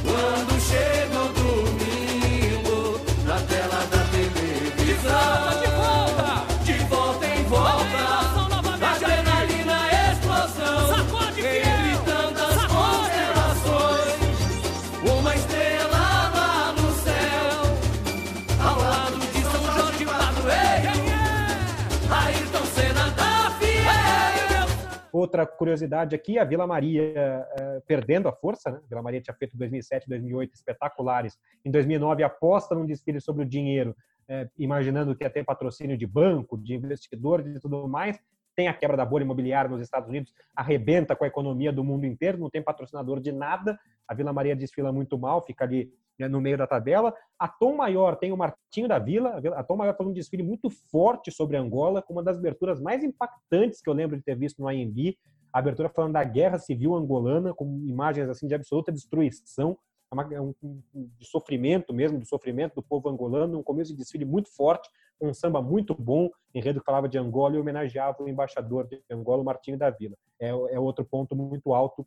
Quando chega o domingo, na tela da televisão, Outra curiosidade aqui, a Vila Maria é, perdendo a força, né? A Vila Maria tinha feito 2007, 2008 espetaculares. Em 2009 aposta num desfile sobre o dinheiro, é, imaginando que ia ter patrocínio de banco, de investidor, de tudo mais. Tem a quebra da bolha imobiliária nos Estados Unidos, arrebenta com a economia do mundo inteiro, não tem patrocinador de nada. A Vila Maria desfila muito mal, fica ali né, no meio da tabela. A Tom Maior tem o Martinho da Vila. A Tom Maior faz um desfile muito forte sobre Angola, com uma das aberturas mais impactantes que eu lembro de ter visto no IMB. A abertura falando da guerra civil angolana, com imagens assim de absoluta destruição, é, é um, de sofrimento mesmo, do sofrimento do povo angolano, um começo de desfile muito forte, um samba muito bom, enredo falava de Angola e homenageava o embaixador de Angola, Martinho da Vila. É, é outro ponto muito alto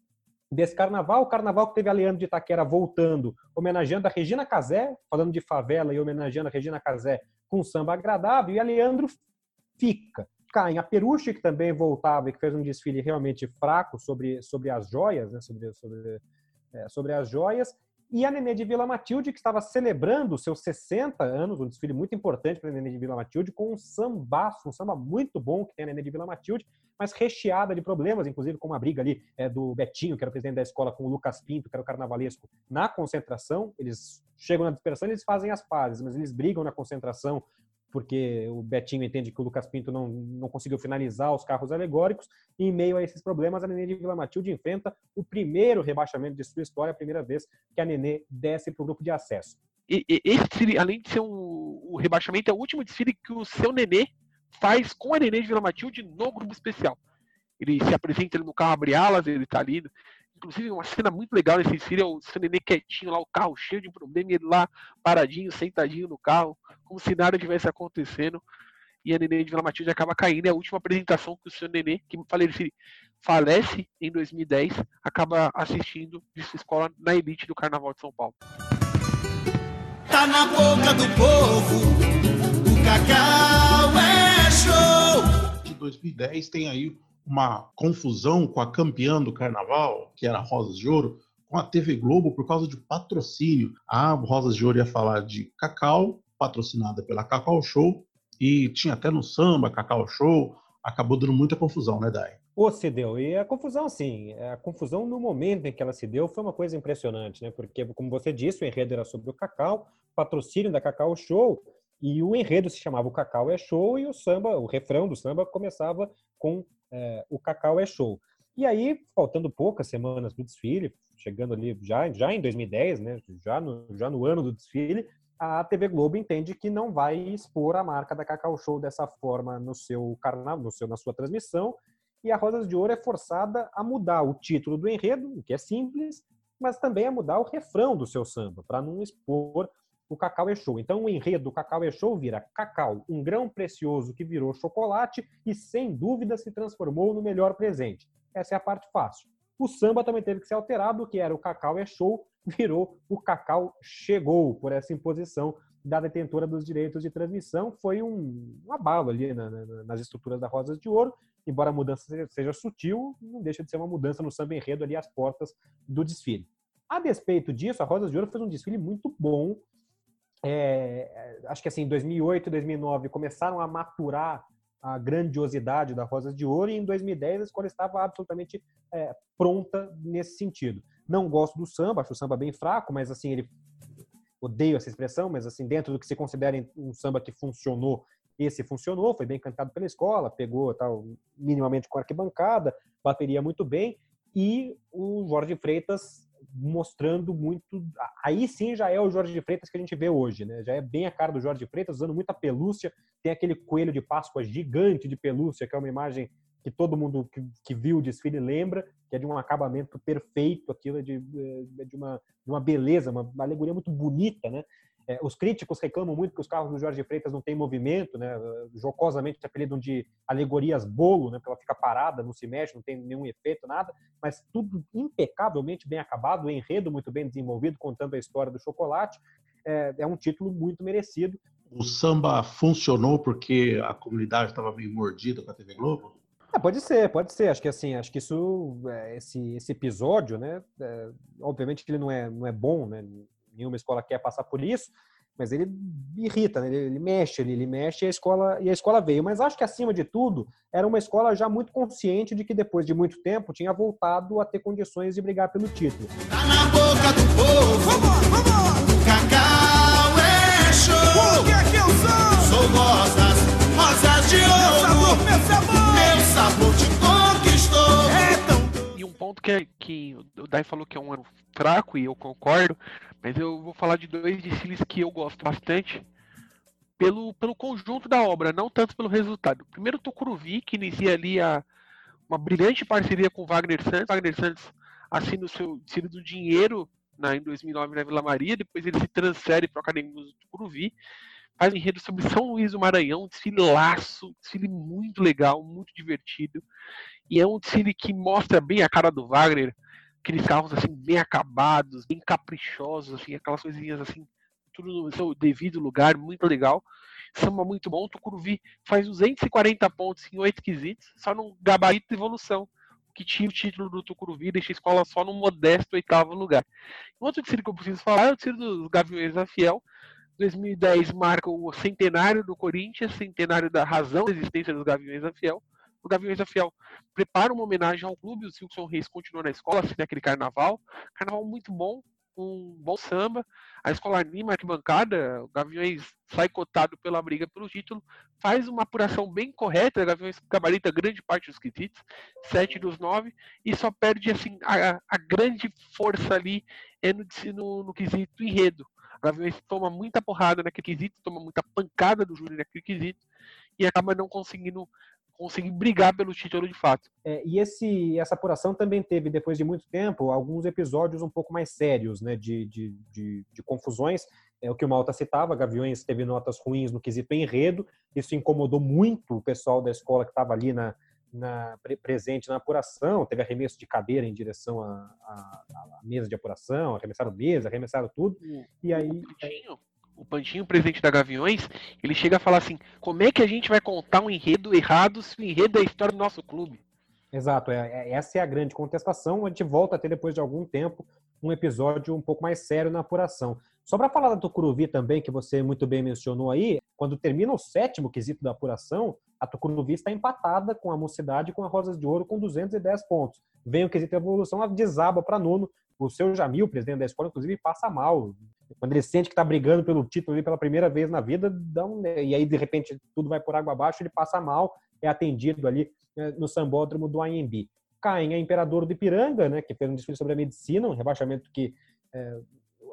desse carnaval, o carnaval que teve a Leandro de Itaquera voltando, homenageando a Regina Casé, falando de favela e homenageando a Regina Casé com um samba agradável, e a Leandro fica. Caem a Peruche, que também voltava e que fez um desfile realmente fraco sobre, sobre as joias, né? sobre, sobre, é, sobre as joias, e a Nenê de Vila Matilde, que estava celebrando seus 60 anos, um desfile muito importante para a Nenê de Vila Matilde, com um sambaço, um samba muito bom que tem a Nenê de Vila Matilde, mas recheada de problemas, inclusive com uma briga ali é, do Betinho, que era o presidente da escola, com o Lucas Pinto, que era o carnavalesco, na concentração. Eles chegam na dispersão eles fazem as pazes, mas eles brigam na concentração porque o Betinho entende que o Lucas Pinto não, não conseguiu finalizar os carros alegóricos, e em meio a esses problemas, a Nenê de Vila Matilde enfrenta o primeiro rebaixamento de sua história, a primeira vez que a Nenê desce para o grupo de acesso. E, e, esse desfile, além de ser um, o rebaixamento, é o último desfile que o seu Nenê faz com a Nenê de Vila Matilde no grupo especial. Ele se apresenta no carro abre alas, ele está ali Inclusive, uma cena muito legal nesse filme é o seu nenê quietinho lá, o carro cheio de problema, e ele lá paradinho, sentadinho no carro, como se nada tivesse acontecendo. E a Nenê de Vila Matilde acaba caindo. É a última apresentação que o seu Nenê, que falece, falece em 2010, acaba assistindo de sua escola na elite do Carnaval de São Paulo. Tá na boca do povo, o cacau é show. De 2010 tem aí uma confusão com a campeã do carnaval, que era Rosas de Ouro, com a TV Globo por causa de patrocínio. A Rosas de Ouro ia falar de Cacau, patrocinada pela Cacau Show, e tinha até no samba Cacau Show, acabou dando muita confusão, né, Dai? Ou se deu. E a confusão, sim, a confusão no momento em que ela se deu foi uma coisa impressionante, né? Porque, como você disse, o enredo era sobre o Cacau, patrocínio da Cacau Show, e o enredo se chamava O Cacau é Show, e o samba, o refrão do samba começava com é, o Cacau é show. E aí, faltando poucas semanas para o desfile, chegando ali já, já em 2010, né, já, no, já no ano do desfile, a TV Globo entende que não vai expor a marca da Cacau Show dessa forma no seu carnaval, no seu, na sua transmissão, e a Rosas de Ouro é forçada a mudar o título do enredo, o que é simples, mas também a mudar o refrão do seu samba, para não expor o Cacau é Show. Então o enredo do Cacau é Show vira Cacau, um grão precioso que virou chocolate e sem dúvida se transformou no melhor presente. Essa é a parte fácil. O samba também teve que ser alterado, que era o Cacau é Show, virou o Cacau Chegou, por essa imposição da detentora dos direitos de transmissão. Foi um, um abalo ali na, na, nas estruturas da Rosas de Ouro, embora a mudança seja, seja sutil, não deixa de ser uma mudança no samba enredo ali às portas do desfile. A despeito disso, a Rosas de Ouro fez um desfile muito bom. É, acho que assim, em 2008 e 2009 começaram a maturar a grandiosidade da Rosas de Ouro, e em 2010 a escola estava absolutamente é, pronta nesse sentido. Não gosto do samba, acho o samba bem fraco, mas assim, ele odeio essa expressão, mas assim, dentro do que se considera um samba que funcionou, esse funcionou, foi bem cantado pela escola, pegou tal minimamente com arquibancada, bateria muito bem, e o Jorge Freitas mostrando muito. Aí sim já é o Jorge Freitas que a gente vê hoje, né? Já é bem a cara do Jorge Freitas, usando muita pelúcia. Tem aquele coelho de Páscoa gigante de pelúcia, que é uma imagem que todo mundo que, que viu o desfile lembra, que é de um acabamento perfeito, aquilo é de, é de, uma, de uma beleza, uma alegoria muito bonita, né? É, os críticos reclamam muito que os carros do Jorge Freitas não têm movimento, né? jocosamente apelidam de alegorias bolo, né? porque ela fica parada, não se mexe, não tem nenhum efeito, nada, mas tudo impecavelmente bem acabado, o enredo muito bem desenvolvido, contando a história do chocolate. É, é um título muito merecido. O samba funcionou porque a comunidade estava meio mordida com a TV Globo? É, pode ser, pode ser. Acho que assim, acho que isso, é, esse, esse episódio, né? É, obviamente que ele não é, não é bom, né? Nenhuma escola quer passar por isso, mas ele irrita, né? ele, ele, mexe, ele, ele mexe e a escola e a escola veio. Mas acho que acima de tudo era uma escola já muito consciente de que depois de muito tempo tinha voltado a ter condições de brigar pelo título. Tá na boca do povo, vamos, vamos. Cacau é show. O que é que eu sou? Sou rosas, rosas de ouro. Meu sabor, meu sabor, te conquistou. É tão... E um ponto que, que o Dai falou que é um ano fraco e eu concordo mas eu vou falar de dois desfiles que eu gosto bastante pelo, pelo conjunto da obra, não tanto pelo resultado. Primeiro, Tucuruvi, que inicia ali a, uma brilhante parceria com Wagner Santos. Wagner Santos assina o seu desfile do dinheiro na, em 2009 na Vila Maria, depois ele se transfere para o Acadêmico do Tucuruvi, faz um enredo sobre São Luís do Maranhão, um desfile laço, um desfile muito legal, muito divertido, e é um desfile que mostra bem a cara do Wagner, aqueles carros assim bem acabados, bem caprichosos, assim, aquelas coisinhas assim, tudo no seu devido lugar, muito legal. Samba muito bom. Tucuruvi faz 240 pontos em oito quesitos, só no gabarito de evolução, que tinha o título do Tucuruvi, deixa a escola só no modesto oitavo lugar. outro desfile que eu preciso falar é o desfile dos Gaviões da Fiel. 2010 marca o centenário do Corinthians, centenário da razão da existência dos Gaviões da Fiel o Gaviões da Fiel prepara uma homenagem ao clube, o Silson Reis continua na escola, assim, naquele carnaval. Carnaval muito bom, um bom samba. A escola anima a arquibancada, o Gaviões sai cotado pela briga pelo título, faz uma apuração bem correta, o Gaviões gabarita grande parte dos quesitos, sete dos nove, e só perde assim a, a grande força ali é no, no, no quesito enredo. O Gaviões toma muita porrada naquele quesito, toma muita pancada do Júnior naquele quesito, e acaba não conseguindo conseguir brigar pelo título de fato. É, e esse, essa apuração também teve, depois de muito tempo, alguns episódios um pouco mais sérios, né, de, de, de, de confusões. É o que o Malta citava, Gaviões teve notas ruins no quesito enredo, isso incomodou muito o pessoal da escola que estava ali na, na, presente na apuração, teve arremesso de cadeira em direção à, mesa de apuração, arremessaram mesa, arremessaram tudo, e aí o Pantinho, presidente da Gaviões, ele chega a falar assim: como é que a gente vai contar um enredo errado se o enredo é a história do nosso clube? Exato, é, é, essa é a grande contestação. A gente volta a ter, depois de algum tempo, um episódio um pouco mais sério na apuração. Só para falar da Tucuruvi também, que você muito bem mencionou aí, quando termina o sétimo quesito da apuração, a Tucuruvi está empatada com a Mocidade com a Rosas de Ouro com 210 pontos. Vem o quesito evolução, ela desaba para nono. O seu Jamil, presidente da escola, inclusive, passa mal. Quando ele sente que está brigando pelo título ali pela primeira vez na vida, um, e aí de repente tudo vai por água abaixo, ele passa mal, é atendido ali né, no sambódromo do AMB. Caem é imperador do Ipiranga, né, que fez um desfile sobre a medicina, um rebaixamento que é,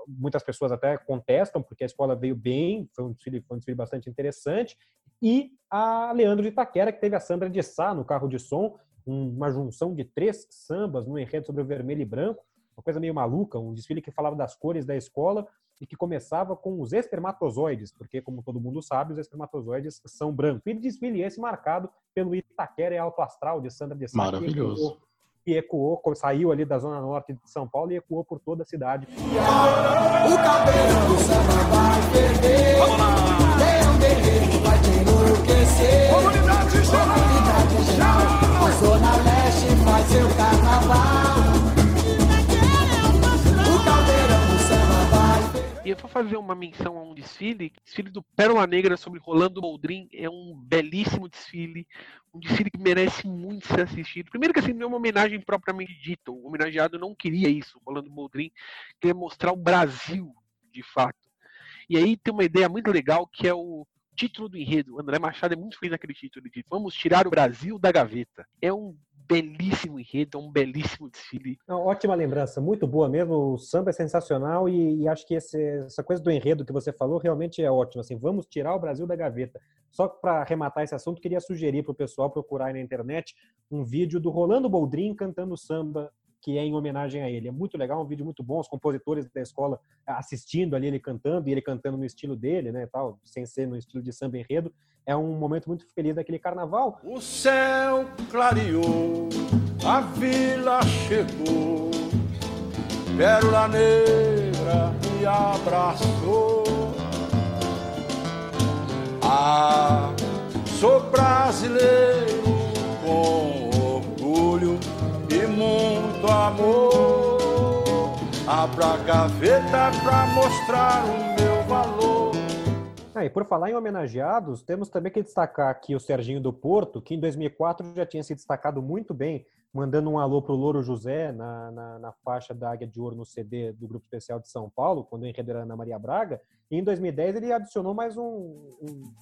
muitas pessoas até contestam, porque a escola veio bem, foi um desfile, foi um desfile bastante interessante, e a Leandro de Itaquera, que teve a Sandra de Sá no carro de som, uma junção de três sambas no enredo sobre o vermelho e branco, uma coisa meio maluca, um desfile que falava das cores da escola e que começava com os espermatozoides, porque, como todo mundo sabe, os espermatozoides são brancos. E desfile esse marcado pelo Itaquera e Alto Astral de Sandra de Sá. Maravilhoso que ecoou, saiu ali da zona norte de São Paulo e ecoou por toda a cidade. O cabelo do samba vai perder. Vamos lá. Leão Guerreiro vai te enlouquecer. Comunidade geral. Comunidade geral. Zona Leste faz seu carnaval. Eu vou fazer uma menção a um desfile, desfile do Pérola Negra sobre Rolando Boldrin, é um belíssimo desfile, um desfile que merece muito ser assistido. Primeiro que assim, não é uma homenagem propriamente dita, o homenageado não queria isso, Rolando Boldrin queria mostrar o Brasil, de fato. E aí tem uma ideia muito legal que é o título do enredo. O André Machado é muito feliz naquele título. Ele diz: Vamos tirar o Brasil da gaveta. É um belíssimo enredo, é um belíssimo desfile. ótima lembrança, muito boa mesmo. O samba é sensacional e, e acho que esse, essa coisa do enredo que você falou realmente é ótima. Assim, vamos tirar o Brasil da gaveta. Só para arrematar esse assunto, queria sugerir para o pessoal procurar na internet um vídeo do Rolando Boldrin cantando samba que é em homenagem a ele. É muito legal, um vídeo muito bom, os compositores da escola assistindo ali ele cantando e ele cantando no estilo dele, né, tal, sem ser no estilo de samba enredo. É um momento muito feliz daquele carnaval. O céu clareou, a vila chegou, pérola negra me abraçou. Ah, sou brasileiro com orgulho e muito amor. Abra a gaveta pra mostrar o meu valor. Ah, e por falar em homenageados, temos também que destacar aqui o Serginho do Porto, que em 2004 já tinha se destacado muito bem, mandando um alô para o Louro José na, na, na, faixa da Águia de Ouro no CD do Grupo Especial de São Paulo, quando o enredo era Ana Maria Braga. E em 2010 ele adicionou mais um, um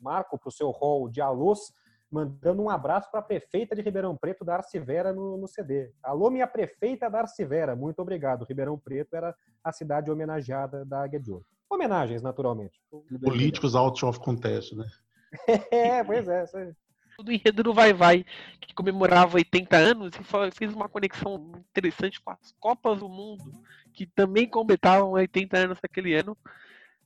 marco para o seu rol de alôs, mandando um abraço para a prefeita de Ribeirão Preto, Darcy Vera, no, no, CD. Alô, minha prefeita Darcy Vera, muito obrigado. Ribeirão Preto era a cidade homenageada da Águia de Ouro. Homenagens, naturalmente. Políticos out of contest, né? é, pois é. Isso aí. Do enredo do Vai Vai, que comemorava 80 anos e fez uma conexão interessante com as Copas do Mundo, que também completavam 80 anos naquele ano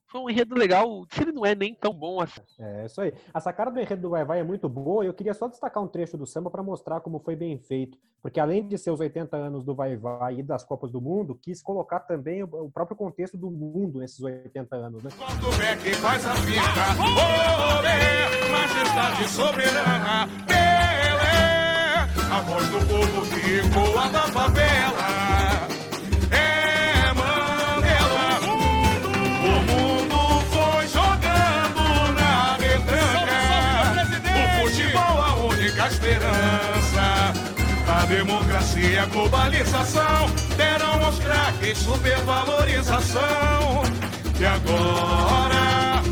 foi um enredo legal, se ele não é nem tão bom assim. É, isso aí. A sacada do enredo do Vai Vai é muito boa e eu queria só destacar um trecho do samba para mostrar como foi bem feito. Porque além de seus 80 anos do Vai Vai e das Copas do Mundo, quis colocar também o próprio contexto do mundo nesses 80 anos, né? Quando é que faz a fita, oh, majestade soberana, Pelé, a voz do povo que ecoa da favela. A globalização deram aos craques supervalorização. E agora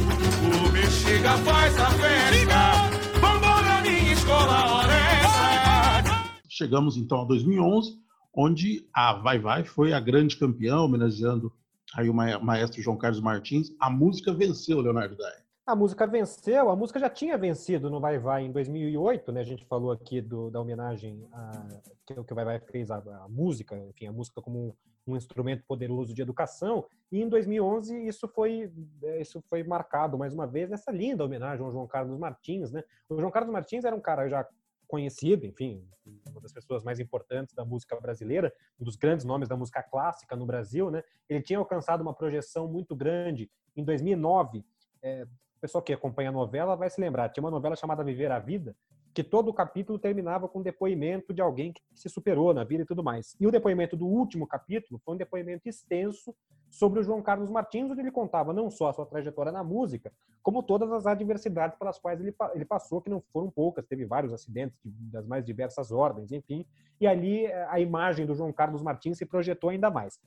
o Bexiga faz a festa. Vambora, minha escola, hora essa. Chegamos então a 2011, onde a Vai Vai foi a grande campeã, homenageando aí o maestro João Carlos Martins. A música venceu, Leonardo Dai. A música venceu, a música já tinha vencido no Vai Vai em 2008, né? A gente falou aqui do, da homenagem a, que, que o Vai Vai fez à, à música, enfim, a música como um, um, instrumento poderoso de educação. E em 2011 isso foi é, isso foi marcado mais uma vez nessa linda homenagem ao João Carlos Martins, né? O João Carlos Martins era um cara já conhecido, enfim, uma das pessoas mais importantes da música brasileira, um dos grandes nomes da música clássica no Brasil, né? Ele tinha alcançado uma projeção muito grande em 2009. É, o pessoal que acompanha a novela vai se lembrar. Tinha uma novela chamada Viver a Vida, que todo o capítulo terminava com um depoimento de alguém que se superou na vida e tudo mais. E o depoimento do último capítulo foi um depoimento extenso sobre o João Carlos Martins, onde ele contava não só a sua trajetória na música, como todas as adversidades pelas quais ele, ele passou, que não foram poucas, teve vários acidentes de, das mais diversas ordens, enfim. E ali eh, a imagem do João Carlos Martins se projetou ainda mais.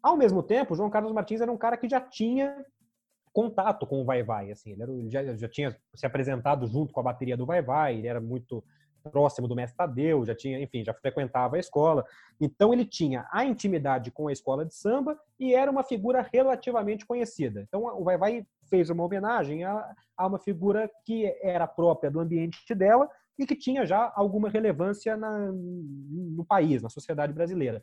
Ao mesmo tempo, João Carlos Martins era um cara que já tinha contato com o Vai Vai, assim, ele, era, ele já, já, tinha se apresentado junto com a bateria do Vai Vai, ele era muito próximo do mestre Tadeu, já tinha, enfim, já frequentava a escola. Então ele tinha a intimidade com a escola de samba e era uma figura relativamente conhecida. Então o Vai Vai fez uma homenagem a, a uma figura que era própria do ambiente dela e que tinha já alguma relevância na, no país, na sociedade brasileira.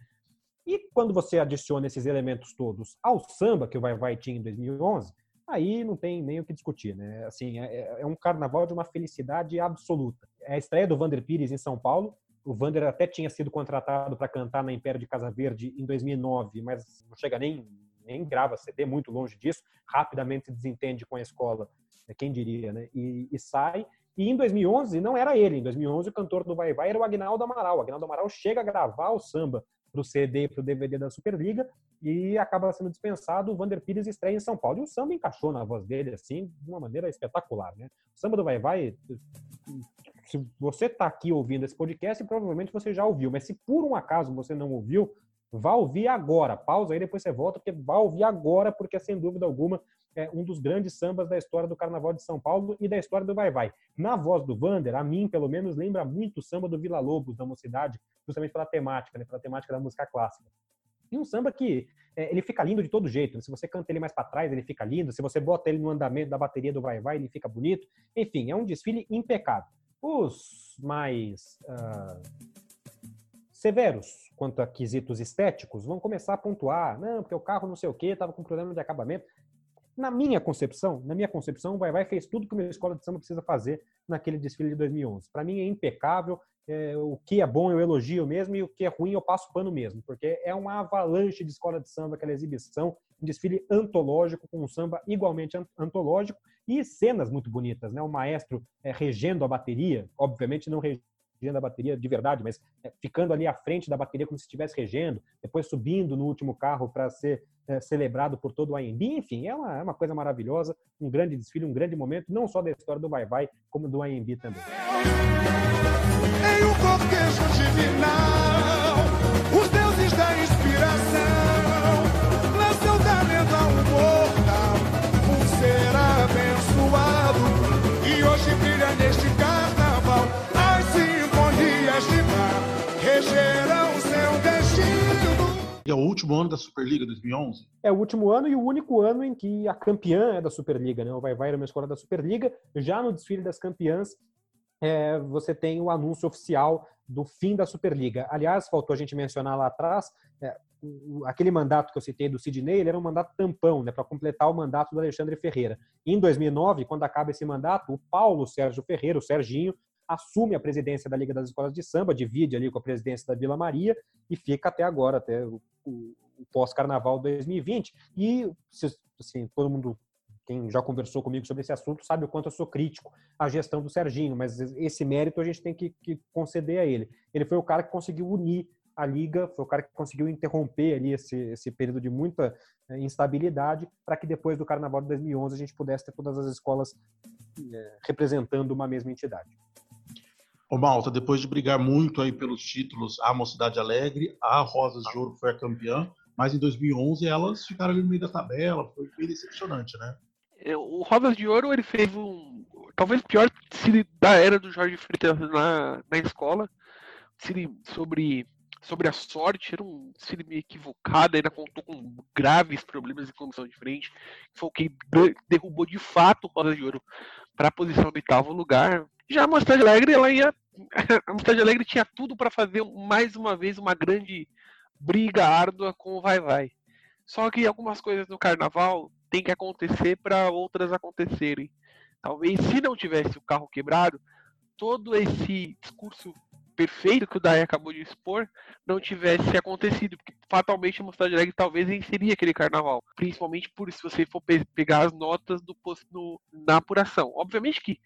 E quando você adiciona esses elementos todos ao samba que o Vai Vai tinha em 2011, aí não tem nem o que discutir, né? Assim, é, é, é um carnaval de uma felicidade absoluta. É a estreia do Vander Pires em São Paulo. O Vander até tinha sido contratado para cantar na Império de Casa Verde em 2009, mas não chega nem nem grava CD, muito longe disso. Rapidamente se desentende com a escola, né? quem diria, né? E, e sai. E em 2011 não era ele. Em 2011 o cantor do Vai Vai era o Agnaldo Amaral. O Agnaldo Amaral chega a gravar o samba para o CD e para o DVD da Superliga e acaba sendo dispensado. O Vander Pires estreia em São Paulo. E o samba encaixou na voz dele, assim, de uma maneira espetacular, né? O samba do Vai Vai, se você está aqui ouvindo esse podcast, provavelmente você já ouviu, mas se por um acaso você não ouviu, vá ouvir agora. Pausa aí, depois você volta, porque vá ouvir agora, porque sem dúvida alguma é um dos grandes sambas da história do Carnaval de São Paulo e da história do Vai Vai. Na voz do Vander, a mim, pelo menos, lembra muito o samba do Vila Lobos, da Mocidade, justamente pela temática, né, pela temática da música clássica. E um samba que é, ele fica lindo de todo jeito. Né? Se você canta ele mais para trás, ele fica lindo. Se você bota ele no andamento da bateria do Vai Vai, ele fica bonito. Enfim, é um desfile impecável. Os mais uh, severos quanto a quesitos estéticos vão começar a pontuar. Não, porque o carro não sei o quê, estava com problema de acabamento. Na minha concepção, na minha concepção, o Vai Vai fez tudo que uma escola de samba precisa fazer naquele desfile de 2011. Para mim é impecável, é, o que é bom eu elogio mesmo e o que é ruim eu passo pano mesmo, porque é uma avalanche de escola de samba, aquela exibição, um desfile antológico, com um samba igualmente antológico e cenas muito bonitas, né? O maestro é, regendo a bateria, obviamente não regendo a bateria de verdade, mas é, ficando ali à frente da bateria como se estivesse regendo, depois subindo no último carro para ser é, celebrado por todo o AMB. Enfim, é uma, é uma coisa maravilhosa, um grande desfile, um grande momento, não só da história do Vai Vai, como do AMB também. Um último ano da Superliga 2011? É o último ano e o único ano em que a campeã é da Superliga, né? O Vai Vai era uma escola da Superliga. Já no desfile das campeãs, é, você tem o anúncio oficial do fim da Superliga. Aliás, faltou a gente mencionar lá atrás, é, aquele mandato que eu citei do Sidney, ele era um mandato tampão, né, para completar o mandato do Alexandre Ferreira. Em 2009, quando acaba esse mandato, o Paulo Sérgio Ferreira, o Serginho, assume a presidência da Liga das Escolas de Samba, divide ali com a presidência da Vila Maria e fica até agora, até o, o, o pós-carnaval 2020. E, assim, todo mundo, quem já conversou comigo sobre esse assunto, sabe o quanto eu sou crítico à gestão do Serginho, mas esse mérito a gente tem que, que conceder a ele. Ele foi o cara que conseguiu unir a liga, foi o cara que conseguiu interromper ali esse, esse período de muita é, instabilidade, para que depois do Carnaval de 2011 a gente pudesse ter todas as escolas é, representando uma mesma entidade. Ô Malta, depois de brigar muito aí pelos títulos, a Mocidade Alegre, a Rosas de Ouro foi a campeã, mas em 2011 elas ficaram ali no meio da tabela, foi bem decepcionante, né? O Rosas de Ouro ele fez um, talvez o pior desfile da era do Jorge Freitas na, na escola, desfile sobre sobre a sorte, era um desfile meio equivocado, ainda contou com graves problemas de comissão de frente, foi o que derrubou de fato o Rosa de Ouro para a posição do oitavo lugar. Já a Mocidade Alegre, ela ia. A Mocidade Alegre tinha tudo para fazer mais uma vez uma grande briga árdua com o Vai Vai. Só que algumas coisas no carnaval tem que acontecer para outras acontecerem. Talvez se não tivesse o carro quebrado, todo esse discurso perfeito que o Dai acabou de expor não tivesse acontecido, porque fatalmente a Mocidade Alegre talvez venceria aquele carnaval, principalmente por se você for pe pegar as notas do no, na apuração. Obviamente que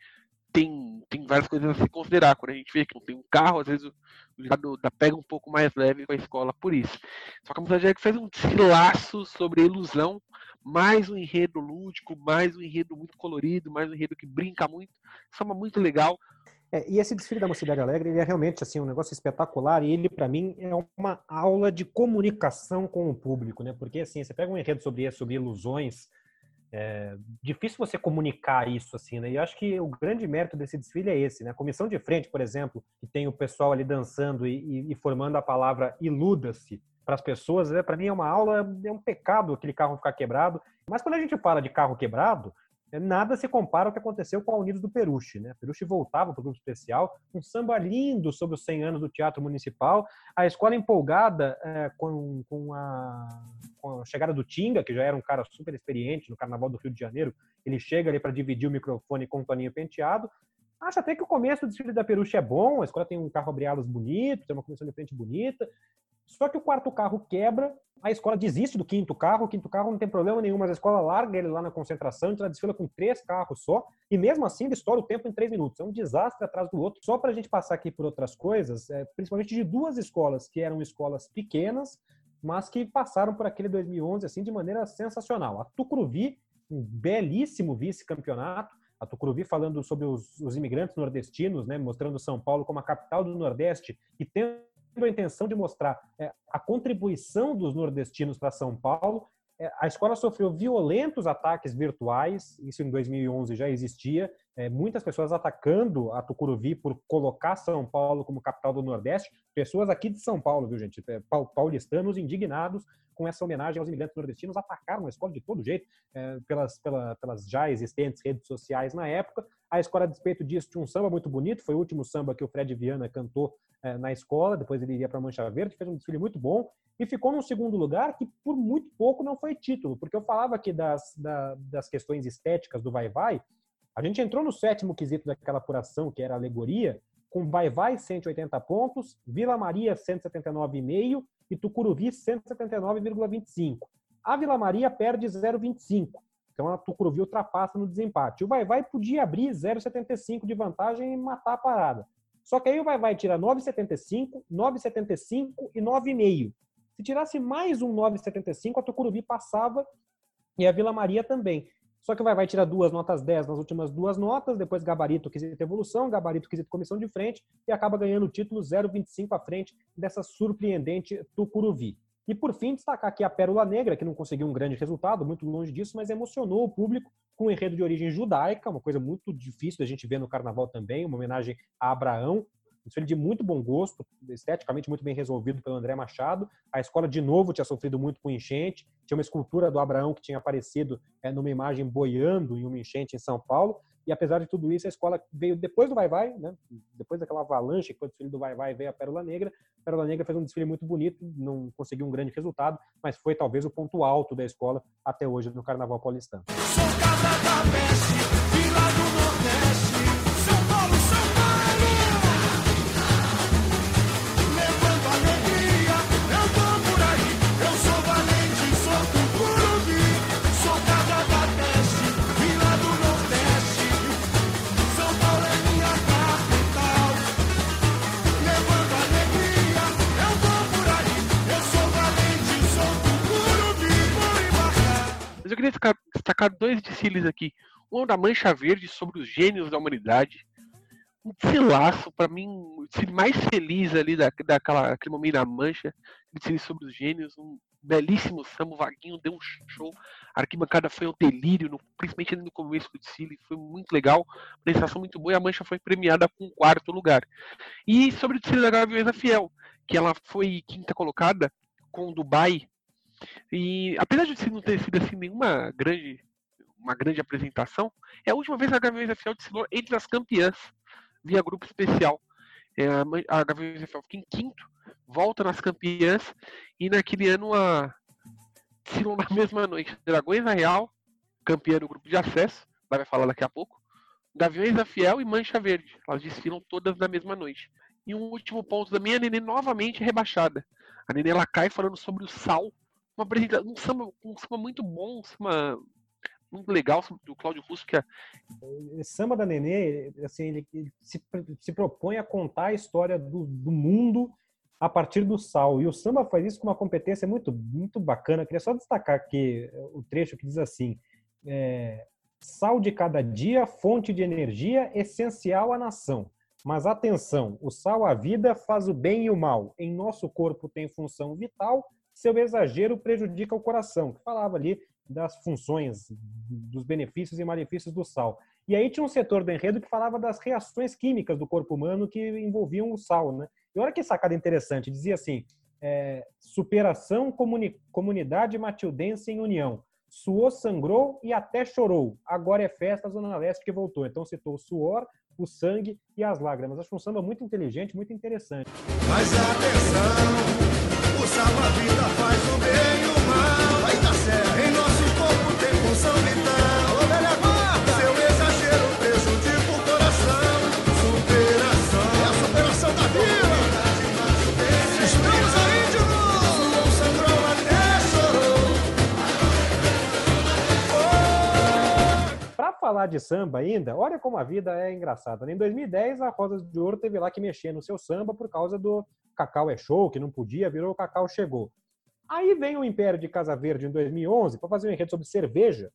tem, tem várias coisas a se considerar. Quando a gente vê que não tem um carro, às vezes o, jogador pega um pouco mais leve com a escola por isso. Só que a Alegre fez um desfilaço sobre a ilusão, mais um enredo lúdico, mais um enredo muito colorido, mais um enredo que brinca muito, samba muito legal. É, e esse desfile da Mocidade Alegre ele é realmente assim um negócio espetacular e ele para mim é uma aula de comunicação com o público, né? Porque assim você pega um enredo sobre sobre ilusões É difícil você comunicar isso assim, né? E eu acho que o grande mérito desse desfile é esse, né? A comissão de frente, por exemplo, que tem o pessoal ali dançando e, e, e formando a palavra iluda-se para as pessoas, né? para mim é uma aula, é um pecado aquele carro ficar quebrado. Mas quando a gente fala de carro quebrado, nada se compara ao que aconteceu com a Unidos do Peruche. Né? Peruche voltava para o grupo especial, um samba lindo sobre os 100 anos do Teatro Municipal, a escola empolgada é, com, com, a, com, a, chegada do Tinga, que já era um cara super experiente no Carnaval do Rio de Janeiro, ele chega ali para dividir o microfone com o Toninho Penteado, Acho até que o começo do desfile da Peruche é bom, a escola tem um carro abre-alas bonito, tem uma comissão de frente bonita, só que o quarto carro quebra, a escola desiste do quinto carro, o quinto carro não tem problema nenhum, mas a escola larga ele lá na concentração, então ela desfila com três carros só, e mesmo assim ele estoura o tempo em três minutos. É um desastre atrás do outro. Só para a gente passar aqui por outras coisas, é, principalmente de duas escolas que eram escolas pequenas, mas que passaram por aquele 2011 assim de maneira sensacional. A Tucuruvi, um belíssimo vice-campeonato, a Tucuruvi falando sobre os, os, imigrantes nordestinos, né, mostrando São Paulo como a capital do Nordeste e tendo a intenção de mostrar é, a contribuição dos nordestinos para São Paulo. É, a escola sofreu violentos ataques virtuais, isso em 2011 já existia, é, muitas pessoas atacando a Tucuruvi por colocar São Paulo como capital do Nordeste, pessoas aqui de São Paulo, viu gente, é, paulistanos indignados com essa homenagem aos imigrantes nordestinos, atacaram a escola de todo jeito, é, pelas, pela, pelas já existentes redes sociais na época. A escola, a despeito disso, tinha um samba muito bonito, foi o último samba que o Fred Viana cantou é, na escola, depois ele iria para Mancha Verde, fez um desfile muito bom e ficou num segundo lugar que por muito pouco não foi título, porque eu falava aqui das, da, das questões estéticas do vai-vai, a gente entrou no sétimo quesito daquela apuração, que era alegoria, com Vai Vai 180 pontos, Vila Maria 179,5 e Tucuruvi 179,25. A Vila Maria perde 0,25. Então a Tucuruvi ultrapassa no desempate. O Vai Vai podia abrir 0,75 de vantagem e matar a parada. Só que aí o Vai Vai tira 9,75, 9,75 e 9,5. Se tirasse mais um 9,75, a Tucuruvi passava e a Vila Maria também. Só que vai, vai tirar duas notas 10 nas últimas duas notas, depois gabarito, quesito evolução, gabarito, quesito comissão de frente, e acaba ganhando o título 0,25 à frente dessa surpreendente Tucuruvi. E por fim, destacar aqui a Pérola Negra, que não conseguiu um grande resultado, muito longe disso, mas emocionou o público com um enredo de origem judaica, uma coisa muito difícil da gente ver no carnaval também, uma homenagem a Abraão, desfile de muito bom gosto, esteticamente muito bem resolvido pelo André Machado. A escola, de novo, tinha sofrido muito com enchente. Tinha uma escultura do Abraão que tinha aparecido é, numa imagem boiando em uma enchente em São Paulo. E apesar de tudo isso, a escola veio depois do Vai Vai, né? depois daquela avalanche que foi o desfile do Vai Vai, veio a Pérola Negra. A Pérola Negra fez um desfile muito bonito, não conseguiu um grande resultado, mas foi talvez o ponto alto da escola até hoje no Carnaval Paulistano. Sou casa da queria destacar dois desfiles aqui. Um da Mancha Verde sobre os gênios da humanidade. Um desfilaço, para mim, o desfile mais feliz ali da, daquela, aquele momento da Mancha. Desfile sobre os gênios, um belíssimo samba. O Vaguinho deu um show. A arquibancada foi um delírio, no, principalmente no começo do desfile. Foi muito legal, prestação muito boa e a Mancha foi premiada com o quarto lugar. E sobre o desfile da Gaviões Fiel, que ela foi quinta colocada com o Dubai e apesar de não ter sido assim nenhuma grande, uma grande apresentação, é a última vez a Gaviões FL desfilou entre as campeãs via grupo especial. É, a Gaviões FL fica em quinto, volta nas campeãs e naquele ano a desfilou na mesma noite. Dragões da Real, campeã do grupo de acesso, vai falar daqui a pouco. Gaviões da Fiel e Mancha Verde. Elas desfilam todas na mesma noite. E um último ponto da minha Nenê novamente rebaixada. A Nenê ela cai falando sobre o sal uma apresentação, um samba, um samba muito bom, um samba muito legal do Cláudio Russo, que é... Samba da Nenê, assim, ele, ele se, se, propõe a contar a história do, do, mundo a partir do sal. E o samba faz isso com uma competência muito, muito bacana. Eu queria só destacar aqui o trecho que diz assim: é, sal de cada dia, fonte de energia essencial à nação. Mas atenção, o sal à vida faz o bem e o mal. Em nosso corpo tem função vital seu exagero prejudica o coração, que falava ali das funções, dos benefícios e malefícios do sal. E aí tinha um setor do enredo que falava das reações químicas do corpo humano que envolviam o sal, né? E olha que sacada interessante, dizia assim, é, superação comuni comunidade matildense em união. Suou, sangrou e até chorou. Agora é festa, Zona Leste que voltou. Então citou o suor, o sangue e as lágrimas. Acho um samba muito inteligente, muito interessante. Mas atenção, falar de samba ainda, olha como a vida é engraçada. Em 2010, a Rosa de Ouro teve lá que mexer no seu samba por causa do Cacau é Show, que não podia, virou Cacau Chegou. Aí vem o Império de Casa Verde em 2011 para fazer um enredo sobre cerveja.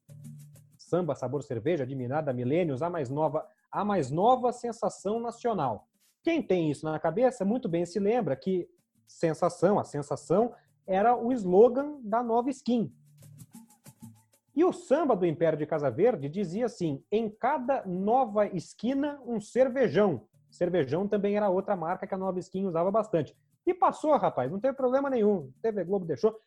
Samba, sabor cerveja, admirada milênios, a mais nova, a mais nova sensação nacional. Quem tem isso na cabeça muito bem se lembra que sensação, a sensação era o slogan da nova skin. E o samba do Império de Casa Verde dizia assim: em cada nova esquina, um cervejão. Cervejão também era outra marca que a Nova Skin usava bastante. E passou, rapaz, não teve problema nenhum. TV Globo deixou.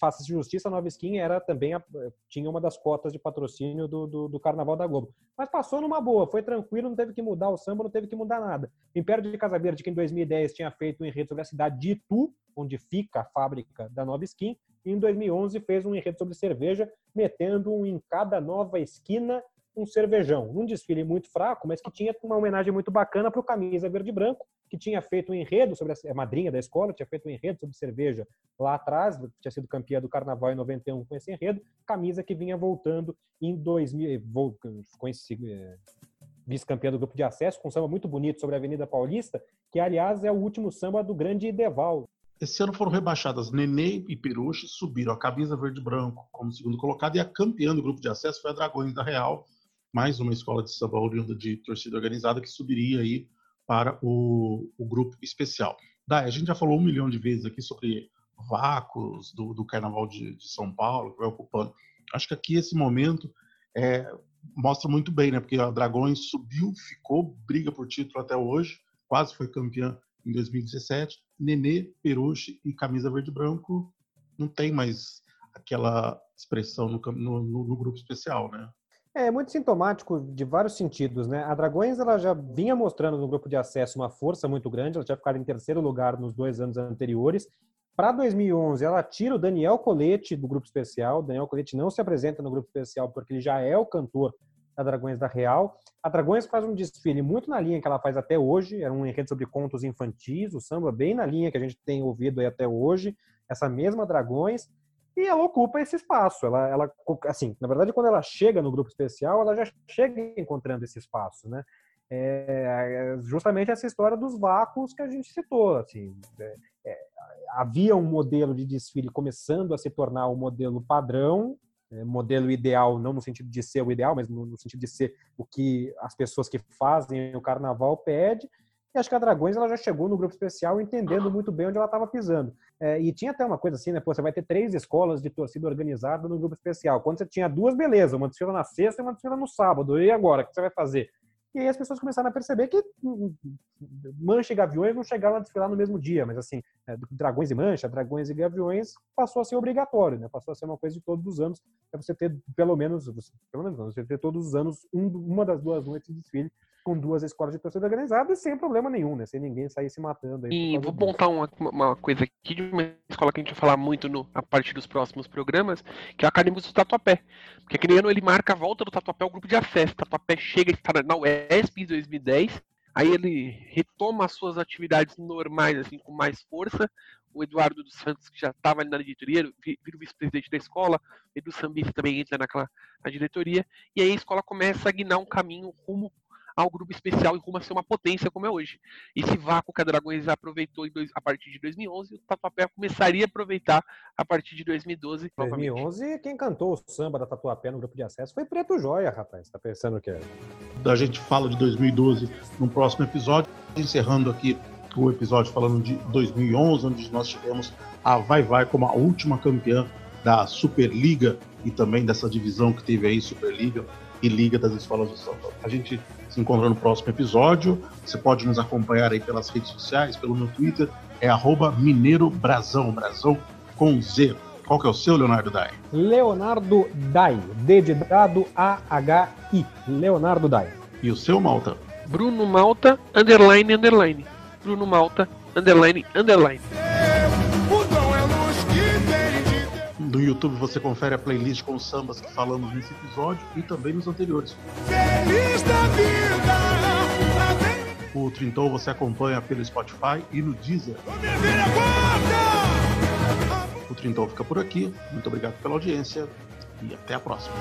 Faça justiça, a Nova Skin era também a, tinha uma das cotas de patrocínio do, do, do, Carnaval da Globo. Mas passou numa boa, foi tranquilo, não teve que mudar o samba, não teve que mudar nada. O Império de Casa Verde, que em 2010 tinha feito um enredo sobre a cidade de Itu, onde fica a fábrica da Nova Skin, e em 2011 fez um enredo sobre cerveja, metendo um em cada nova esquina um cervejão. Num desfile muito fraco, mas que tinha uma homenagem muito bacana para o Camisa Verde e Branco, que tinha feito um enredo sobre a, a madrinha da escola, tinha feito um enredo sobre cerveja lá atrás, tinha sido campeã do Carnaval em 91 com esse enredo, camisa que vinha voltando em 2000, ficou é, vice-campeã do grupo de acesso, com um samba muito bonito sobre a Avenida Paulista, que aliás é o último samba do grande Ideval. Esse ano foram rebaixadas Nenê e Peruche, subiram a camisa verde branco como segundo colocado, e a campeã do grupo de acesso foi a Dragões da Real, mais uma escola de samba oriunda de torcida organizada que subiria aí para o, o grupo especial. Dai, a gente já falou um milhão de vezes aqui sobre vácuos do, do Carnaval de, de, São Paulo, que vai ocupando. Acho que aqui esse momento é, mostra muito bem, né? Porque a Dragões subiu, ficou, briga por título até hoje, quase foi campeã em 2017. Nenê, Peruche e camisa verde branco não tem mais aquela expressão no, no, no grupo especial, né? É muito sintomático de vários sentidos, né? A Dragões ela já vinha mostrando no grupo de acesso uma força muito grande, ela tinha ficado em terceiro lugar nos dois anos anteriores. Para 2011, ela tira o Daniel Colete do grupo especial. O Daniel Colete não se apresenta no grupo especial porque ele já é o cantor da Dragões da Real. A Dragões faz um desfile muito na linha que ela faz até hoje, era um enredo sobre contos infantis, o samba bem na linha que a gente tem ouvido aí até hoje, essa mesma Dragões e ela ocupa esse espaço. Ela, ela, assim, na verdade, quando ela chega no grupo especial, ela já chega encontrando esse espaço, né? É, é justamente essa história dos vácuos que a gente citou, assim, é, é, havia um modelo de desfile começando a se tornar o um modelo padrão, é, modelo ideal, não no sentido de ser o ideal, mas no, no sentido de ser o que as pessoas que fazem o carnaval pede, e acho que a Dragões ela já chegou no grupo especial entendendo muito bem onde ela estava pisando. É, e tinha até uma coisa assim, né? Pô, você vai ter três escolas de torcida organizada no grupo especial. Quando você tinha duas, beleza, uma desfila na sexta e uma desfila no sábado. E agora, o que você vai fazer? E aí as pessoas começaram a perceber que hum, hum, Mancha e Gaviões não chegaram a desfilar no mesmo dia, mas assim, é, Dragões e Mancha, Dragões e Gaviões passou a ser obrigatório, né? Passou a ser uma coisa de todos os anos, para você ter pelo menos, pelo menos você ter todos os anos um, uma das duas noites de desfile com duas escolas de torcida organizada sem problema nenhum, né? Sem ninguém sair se matando. e vou montar uma, uma, coisa aqui de uma escola que a gente vai falar muito no, a partir dos próximos programas, que é a Academia do Tatuapé. Porque aquele ano ele marca a volta do Tatuapé ao grupo de acesso. O Tatuapé chega a estar na UESP em 2010, aí ele retoma as suas atividades normais, assim, com mais força. O Eduardo dos Santos, que já estava na diretoria, vira o vice-presidente da escola, o Edu Sambista também entra naquela, na diretoria, e aí a escola começa a guinar um caminho rumo ao grupo especial e rumo a ser uma potência como é hoje. Esse vácuo que a Dragões aproveitou dois, a partir de 2011, o Tatuapé começaria a aproveitar a partir de 2012. 2011, quem cantou o samba da Tatuapé no grupo de acesso foi Preto Joia, rapaz. Tá pensando que é? A gente fala de 2012 no próximo episódio, encerrando aqui o episódio falando de 2011, onde nós tivemos a Vai Vai como a última campeã da Superliga e também dessa divisão que teve aí, Superliga e Liga das Escolas de Samba. A gente se encontra no próximo episódio. Você pode nos acompanhar aí pelas redes sociais, pelo meu Twitter, é arroba Mineiro Brasão, Brasão com Z. Qual que é o seu, Leonardo Dai? Leonardo Dai, D de dado A-H-I. Leonardo Dai. E o seu, Malta? Bruno Malta, underline, underline. Bruno Malta, underline, underline. No YouTube você confere a playlist com os sambas que falamos nesse episódio e também nos anteriores. feliz da vida. O Trintou você acompanha pelo Spotify e no Deezer. o Trintou fica por aqui. Muito obrigado pela audiência e até a próxima.